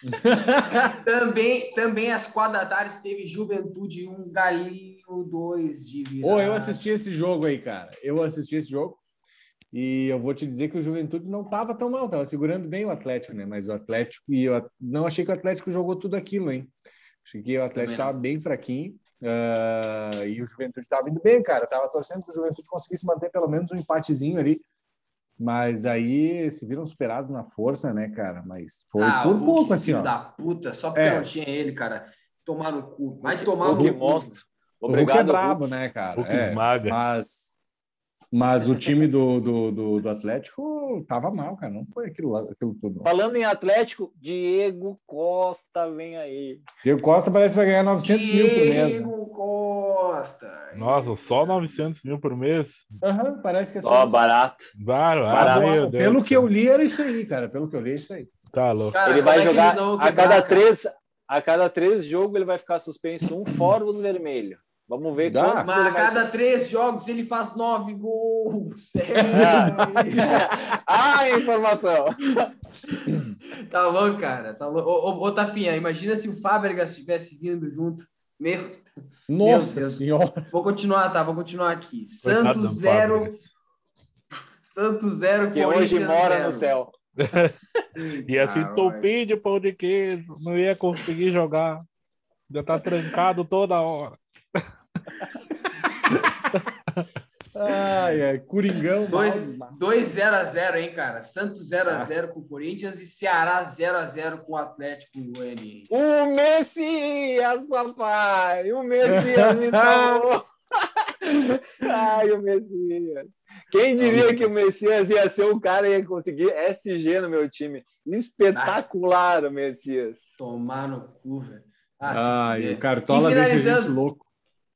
[laughs] Também, também às quatro da tarde teve Juventude 1, Galinho 2 de virada. Ô, eu assisti esse jogo aí, cara. Eu assisti esse jogo. E eu vou te dizer que o Juventude não estava tão mal, estava segurando bem o Atlético, né? Mas o Atlético, e eu não achei que o Atlético jogou tudo aquilo, hein? Achei que o Atlético estava bem fraquinho. ah, e o Juventude estava indo bem, cara. Tava torcendo que o Juventude conseguisse manter pelo menos um empatezinho ali. Mas aí se viram superados na força, né, cara? Mas foi ah, por o pouco, assim, filho ó. da puta, só porque É. não tinha ele, cara. Tomar no cu. Vai tomar O no que cu. monstro. O Hulk é Obrigado. brabo, né, cara? Hulk É, esmaga. Mas, mas o time do, do, do, do Atlético tava mal, cara. Não foi aquilo, aquilo tudo. Falando em Atlético, Diego Costa vem aí. Diego Costa parece que vai ganhar 900 mil por mês. né? Diego Costa. Nossa, só 900 mil por mês? Aham, parece que é só Ó, barato. Bárbaro. Ah, Barato. meu Deus Pelo do que eu li, era isso aí, cara. Pelo que eu li, é isso aí. Tá louco. Cara, ele vai é jogar vão a cada cara? três, a cada três jogos ele vai ficar suspenso um fora os vermelhos. Vamos ver Dá. quantos Mas a vai cada três jogos ele faz nove gols. [laughs] [laughs] ah, a informação. [laughs] tá bom, cara. Tá louco. Ô, ô, ô, Tafinha, imagina se o Fábregas tivesse vindo junto. Meu, Nossa Deus. senhora. vou continuar, tá? Vou continuar aqui. Coitado do Santos 0, Fábricas. Santos 0, Que hoje mora no céu. E assim, topinho de pão de queijo, não ia conseguir jogar. Já tá trancado toda hora. Ai, ai. Coringão. 2 mal. 0 a 0 hein, cara? Santos 0 Ah. a 0 com o Corinthians e Ceará 0 a 0 com o Atlético Goianiense. O Messias, papai! O Messias me salvou! [laughs] Ai, o Messias! Quem diria que o Messias ia ser o cara e ia conseguir SG no meu time? Espetacular o Messias! Tomar no cu, velho. Ah, Ai, o Cartola deixa a gente louco.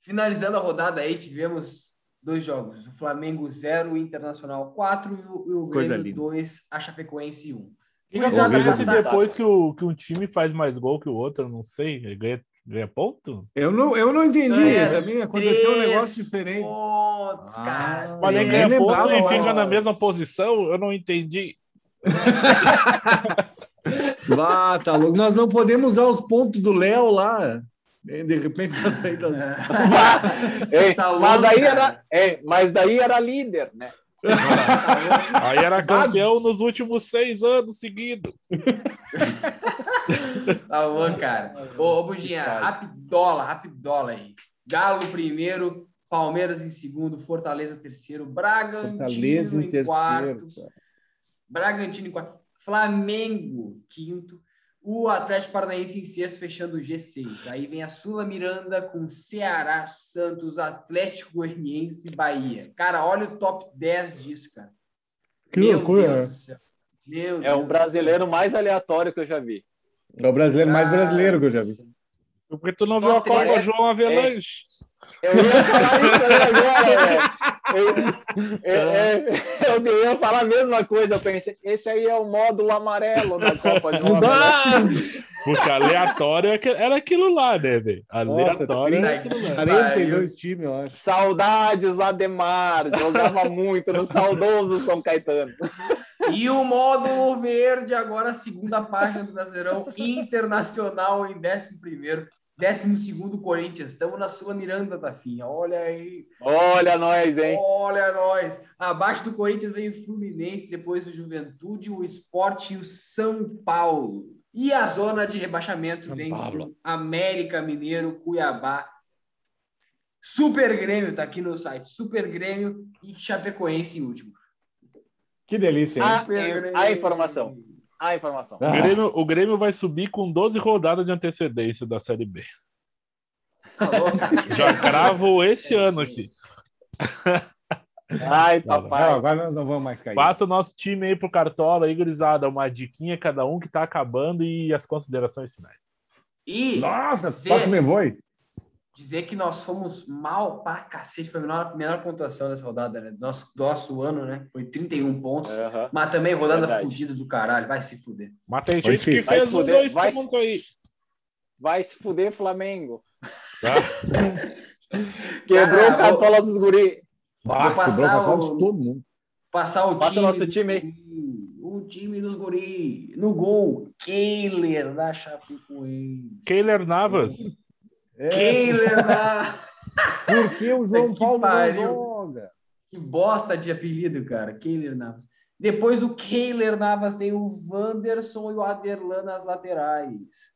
Finalizando a rodada aí, tivemos dois jogos. O Flamengo 0, o Internacional 4 e o, Grêmio linda. 2, a Chapecoense 1. O que Pois que é, acontece cara. depois que, o, que um time faz mais gol que o outro? Não sei. Ele Ganha, ganha ponto? Eu não, eu não entendi. É, Também aconteceu um negócio diferente. Pontos, Ah, cara. Mas nem Eu ganha ponto lembrava e fica na mesma posição? Eu não entendi. [laughs] Ah, tá louco. Nós não podemos usar os pontos do Léo lá. De repente vai sair das. Ei, Tá mas, daí cara. era, é, mas daí era líder, né? [laughs] Aí era campeão nos últimos seis anos seguidos. [laughs] Tá bom, cara. Ô, ô Buginha, rapidola, rapidola aí. Galo primeiro, Palmeiras em segundo, Fortaleza terceiro, Bragantino Fortaleza em em terceiro. quarto, cara. Bragantino em quarto, Flamengo quinto, o Atlético Paranaense em sexto, fechando o G6. Aí vem a Sula Miranda com Ceará, Santos, Atlético Goianiense e Bahia. Cara, olha o top 10 disso, cara. Que Meu loucura, Deus do céu. Meu É Deus o brasileiro mais aleatório que eu já vi. É o brasileiro mais céu. brasileiro que eu já vi. Porque tu não Só viu a. Copa João Avelanche. Eu ia falar isso agora, [laughs] velho. Eu, eu- eu- eu ia falar a mesma coisa. Eu pensei, esse aí é o módulo amarelo da Copa de dá! Porque aleatório é era aquilo lá, né, velho? Nossa, Aleatório era 30, aquilo lá. 42 times, eu acho. Saudades, Ademar. Jogava muito no saudoso São Caetano. E o módulo verde, agora a segunda página do Brasileirão Internacional em 11º. 12º Corinthians. Estamos na Sula Miranda, Tafinha. Olha aí. Olha nós, hein? Olha nós. Abaixo do Corinthians vem o Fluminense, depois o Juventude, o Esporte e o São Paulo. E a zona de rebaixamento São vem Paulo. América Mineiro, Cuiabá, Super Grêmio, tá aqui no site. Super Grêmio e Chapecoense em último. Que delícia, hein? Ah, é- Grêmio. a informação. A informação. O Ah, Grêmio, o Grêmio vai subir com 12 rodadas de antecedência da Série B. Tá? Já cravo esse ano aqui. [laughs] Ai, não, papai. agora nós não vamos mais cair. Passa o nosso time aí pro Cartola aí, gurizada. Uma diquinha cada um que tá acabando e as considerações finais. E Nossa, Zé. toca me voe. Dizer que nós fomos mal pra cacete. Foi a menor, menor pontuação dessa rodada, né? Do nosso, do nosso ano, né? Foi 31 pontos. Aham. Mas também rodada Verdade. fudida do caralho. Vai se fuder. Mas tem gente que fez se os fuder, dois vai se- pontos aí. Vai se fuder, Flamengo. Tá? [laughs] Quebrou Cara, o cartola dos guri. Vou passar o de todo mundo. Passar o Passa time. o nosso time aí. O time dos guri. No gol, Keiler da Chapecoense. Keiler Navas. É, Keiler da... [laughs] por que o João Que Paulo pariu. não joga? Que bosta de apelido, cara. Keiler Navas. Depois do Keiler Navas tem o Wanderson e o Aderlan nas laterais.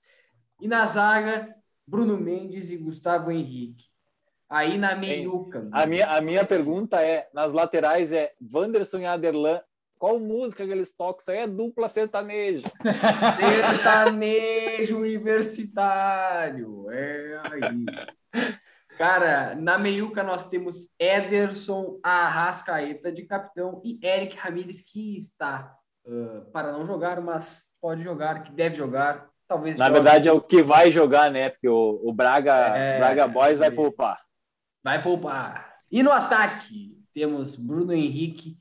E na zaga, Bruno Mendes e Gustavo Henrique. Aí na meiuca. A minha, a minha pergunta é: nas laterais é Wanderson e Aderlan. Qual música que eles tocam? Isso aí é dupla sertaneja. [laughs] Sertanejo universitário. É aí. Cara, na meiuca nós temos Ederson Arrascaeta de capitão e Eric Ramírez que está ah, para não jogar, mas pode jogar, que deve jogar. Talvez Na jogue. verdade, é o que vai jogar, né? Porque o, o Braga, É, Braga Boys vai é. poupar. vai poupar. E no ataque temos Bruno Henrique,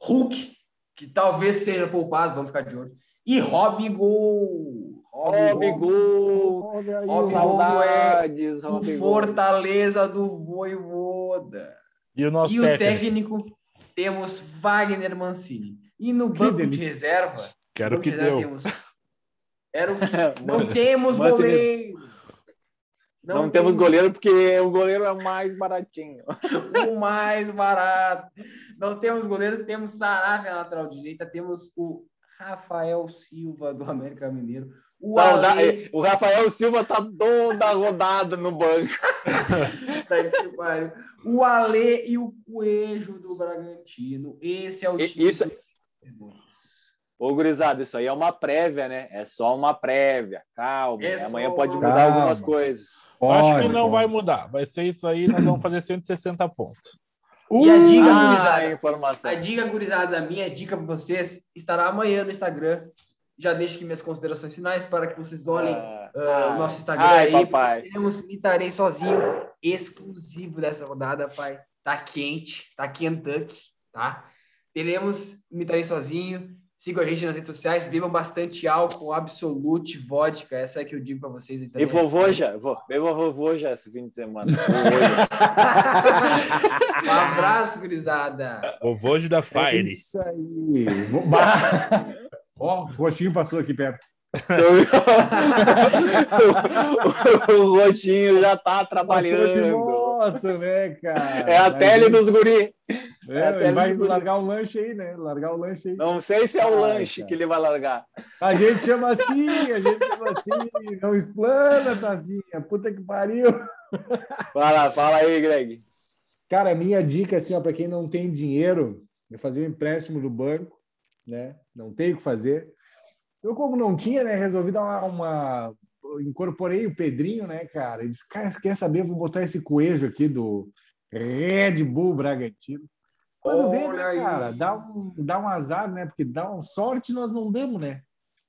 Hulk, que talvez seja poupado, vamos ficar de olho. E Robigol. Robigol, Robigol. saudades, o Robigol. Fortaleza do Voivoda. E o nosso E o técnico. técnico temos Wagner Mancini. E no Que banco de delícia. reserva, Quero que de deu. temos- Era o [laughs] que não temos Mancini- goleiro. Não, temos goleiro porque o goleiro é o mais baratinho. [laughs] o mais barato. Não temos goleiros, temos Sarabia na lateral direita, temos o Rafael Silva do América Mineiro, o Sauda- Ale, O Rafael Silva tá toda rodada no banco. [laughs] Tá o Ale e o Coelho do Bragantino. Esse é o time. isso- Ô, gurizada, isso aí é uma prévia, né? É só uma prévia. Calma. É Amanhã só pode mudar algumas Calma. coisas. Acho que Pode, não pode. vai mudar. Vai ser isso aí, nós vamos fazer 160 pontos. E a dica, Ah, gurizada, informação. A dica, gurizada, a minha dica para vocês estará amanhã no Instagram. Já deixo aqui minhas considerações finais para que vocês olhem Ah, ah, ai. o nosso Instagram Ai, aí. papai. Temos Mitarei sozinho, exclusivo dessa rodada, pai. Tá quente, tá Kentucky, tá? Teremos Mitarei sozinho. Sigam a gente nas redes sociais, bebam bastante álcool, Absolute, vodka. Essa é que eu digo para vocês. Então, E vovô já, vou, beba vovô já esse fim de semana. [laughs] Vovô um abraço, gurizada. O Vojo da É Fire. isso aí. Ó, o roxinho passou aqui perto. [laughs] o, roxinho já tá Passou de trabalhando. moto, né, cara? É a Mas tele isso- dos guri. É, tele vai guri. largar o lanche aí, né? Largar o lanche aí. Não sei se é o Ai, lanche cara. que ele vai largar. A gente chama assim, a gente chama assim. Não explana, Tavinha. Puta que pariu. Fala, fala aí, Greg. Cara, minha dica, assim, ó, para quem não tem dinheiro, é fazer um empréstimo do banco, né? Não tem o que fazer. Eu, como não tinha, né, resolvi dar uma, uma- Incorporei o Pedrinho, né, cara? Ele disse, "Cara, quer saber? Vou botar esse coelho aqui do Red Bull Bragantino. Quando vem, né, cara, dá um, dá um azar, né? Porque dá uma sorte nós não damos, né?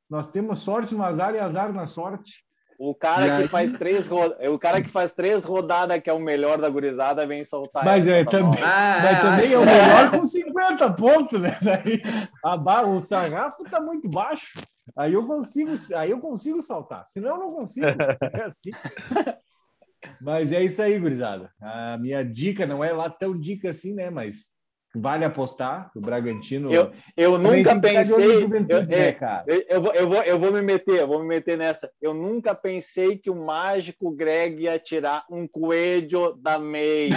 Nós temos sorte no azar e azar na sorte. O cara E que aí? faz três ro... o cara que faz três rodadas, que é o melhor da gurizada, vem soltar. Mas essa, é, tá também-? Ah, Mas é, também é o melhor com [laughs] 50 pontos, né? Daí, a barra, o sarrafo tá muito baixo. Aí eu consigo, aí eu consigo saltar. Senão eu não consigo. É assim. [laughs] Mas é isso aí, gurizada. A minha dica não é lá tão dica assim, né? Mas vale apostar. O Bragantino. Eu, eu nunca pensei. Eu, Juventude, é, né, cara? eu, eu vou, eu, vou, eu vou me meter, eu vou me meter nessa. Eu nunca pensei que o mágico Greg ia tirar um coelho da meia.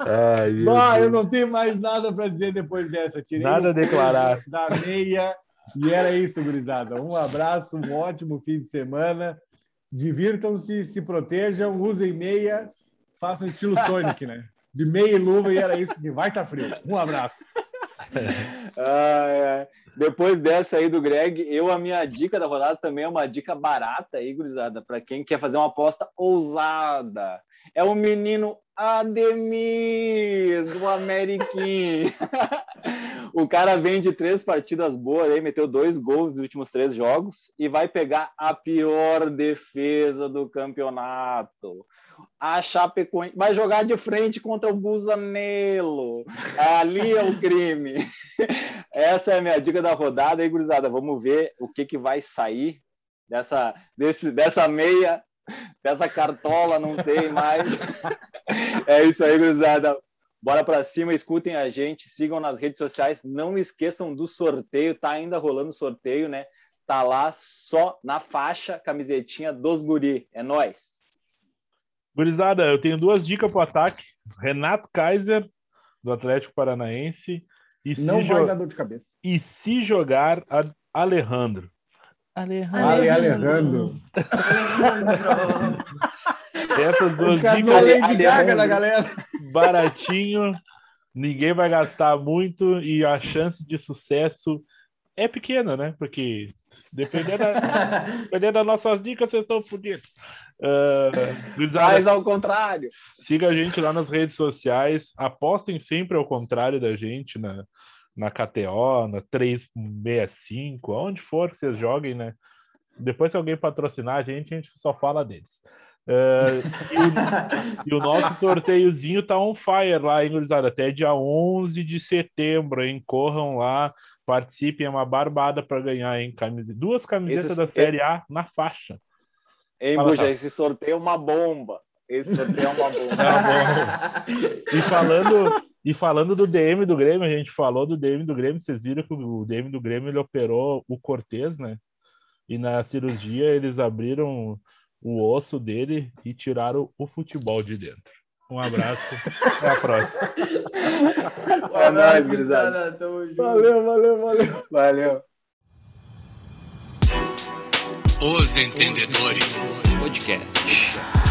Ai, Bah, eu não tenho mais nada para dizer depois dessa. Tirei Nada a declarar. da meia. E era isso, gurizada. Um abraço, um ótimo fim de semana. Divirtam-se, se protejam, usem meia, façam estilo Sonic, né? De meia e luva, e era isso, porque vai estar frio. Um abraço. Ai, ai. Depois dessa aí do Greg, eu a minha dica da rodada também é uma dica barata aí, gurizada, para quem quer fazer uma aposta ousada. É o menino Ademir do Ameriquim. [laughs] o cara vem de três partidas boas aí, meteu dois gols nos últimos três jogos e vai pegar a pior defesa do campeonato. A Chapecoense vai jogar de frente contra o Busanello. Ali é o crime. [laughs] Essa é a minha dica da rodada aí, gurizada. Vamos ver o que, que vai sair dessa, desse, dessa meia, dessa cartola, não tem mais. [laughs] É isso aí, gurizada. Bora pra cima, escutem a gente, sigam nas redes sociais. Não esqueçam do sorteio, tá ainda rolando sorteio, né? Tá lá só na faixa, camisetinha dos guri. É nóis. Gurizada, eu tenho duas dicas pro ataque. Renato Kaiser, do Atlético Paranaense. E se, Não jo- vai dar dor de cabeça. e se jogar a- Alejandro. Alejandro. Ale Alejandro. [laughs] Essas duas O dicas da Lady Ale- Gaga Alejandro. da galera. baratinho, ninguém vai gastar muito e a chance de sucesso é pequena, né? Porque dependendo, da, [laughs] dependendo das nossas dicas, vocês estão fodidos. Uh, ao contrário. siga a gente lá nas redes sociais, apostem sempre ao contrário da gente na, na KTO, na 365, aonde for que vocês joguem, né? Depois, se alguém patrocinar a gente, a gente só fala deles. Uh, e, o, [laughs] e o nosso sorteiozinho tá on fire lá, hein, gurizada? Até dia 11 de setembro, hein? Corram lá, participem, é uma barbada para ganhar, hein? Camise... Duas camisetas Esse- da Série A na faixa. Fala, Buja, esse sorteio é uma bomba. Esse sorteio é uma bomba. [laughs] Tá bom. E falando, e falando do DM do Grêmio, a gente falou do DM do Grêmio, vocês viram que o DM do Grêmio ele operou o Cortez, né? E na cirurgia eles abriram o osso dele e tiraram o futebol de dentro. Um abraço, até a próxima. É nóis, gurizada. Tamo junto. Valeu, valeu, valeu. Valeu. Os Entendedores Podcast.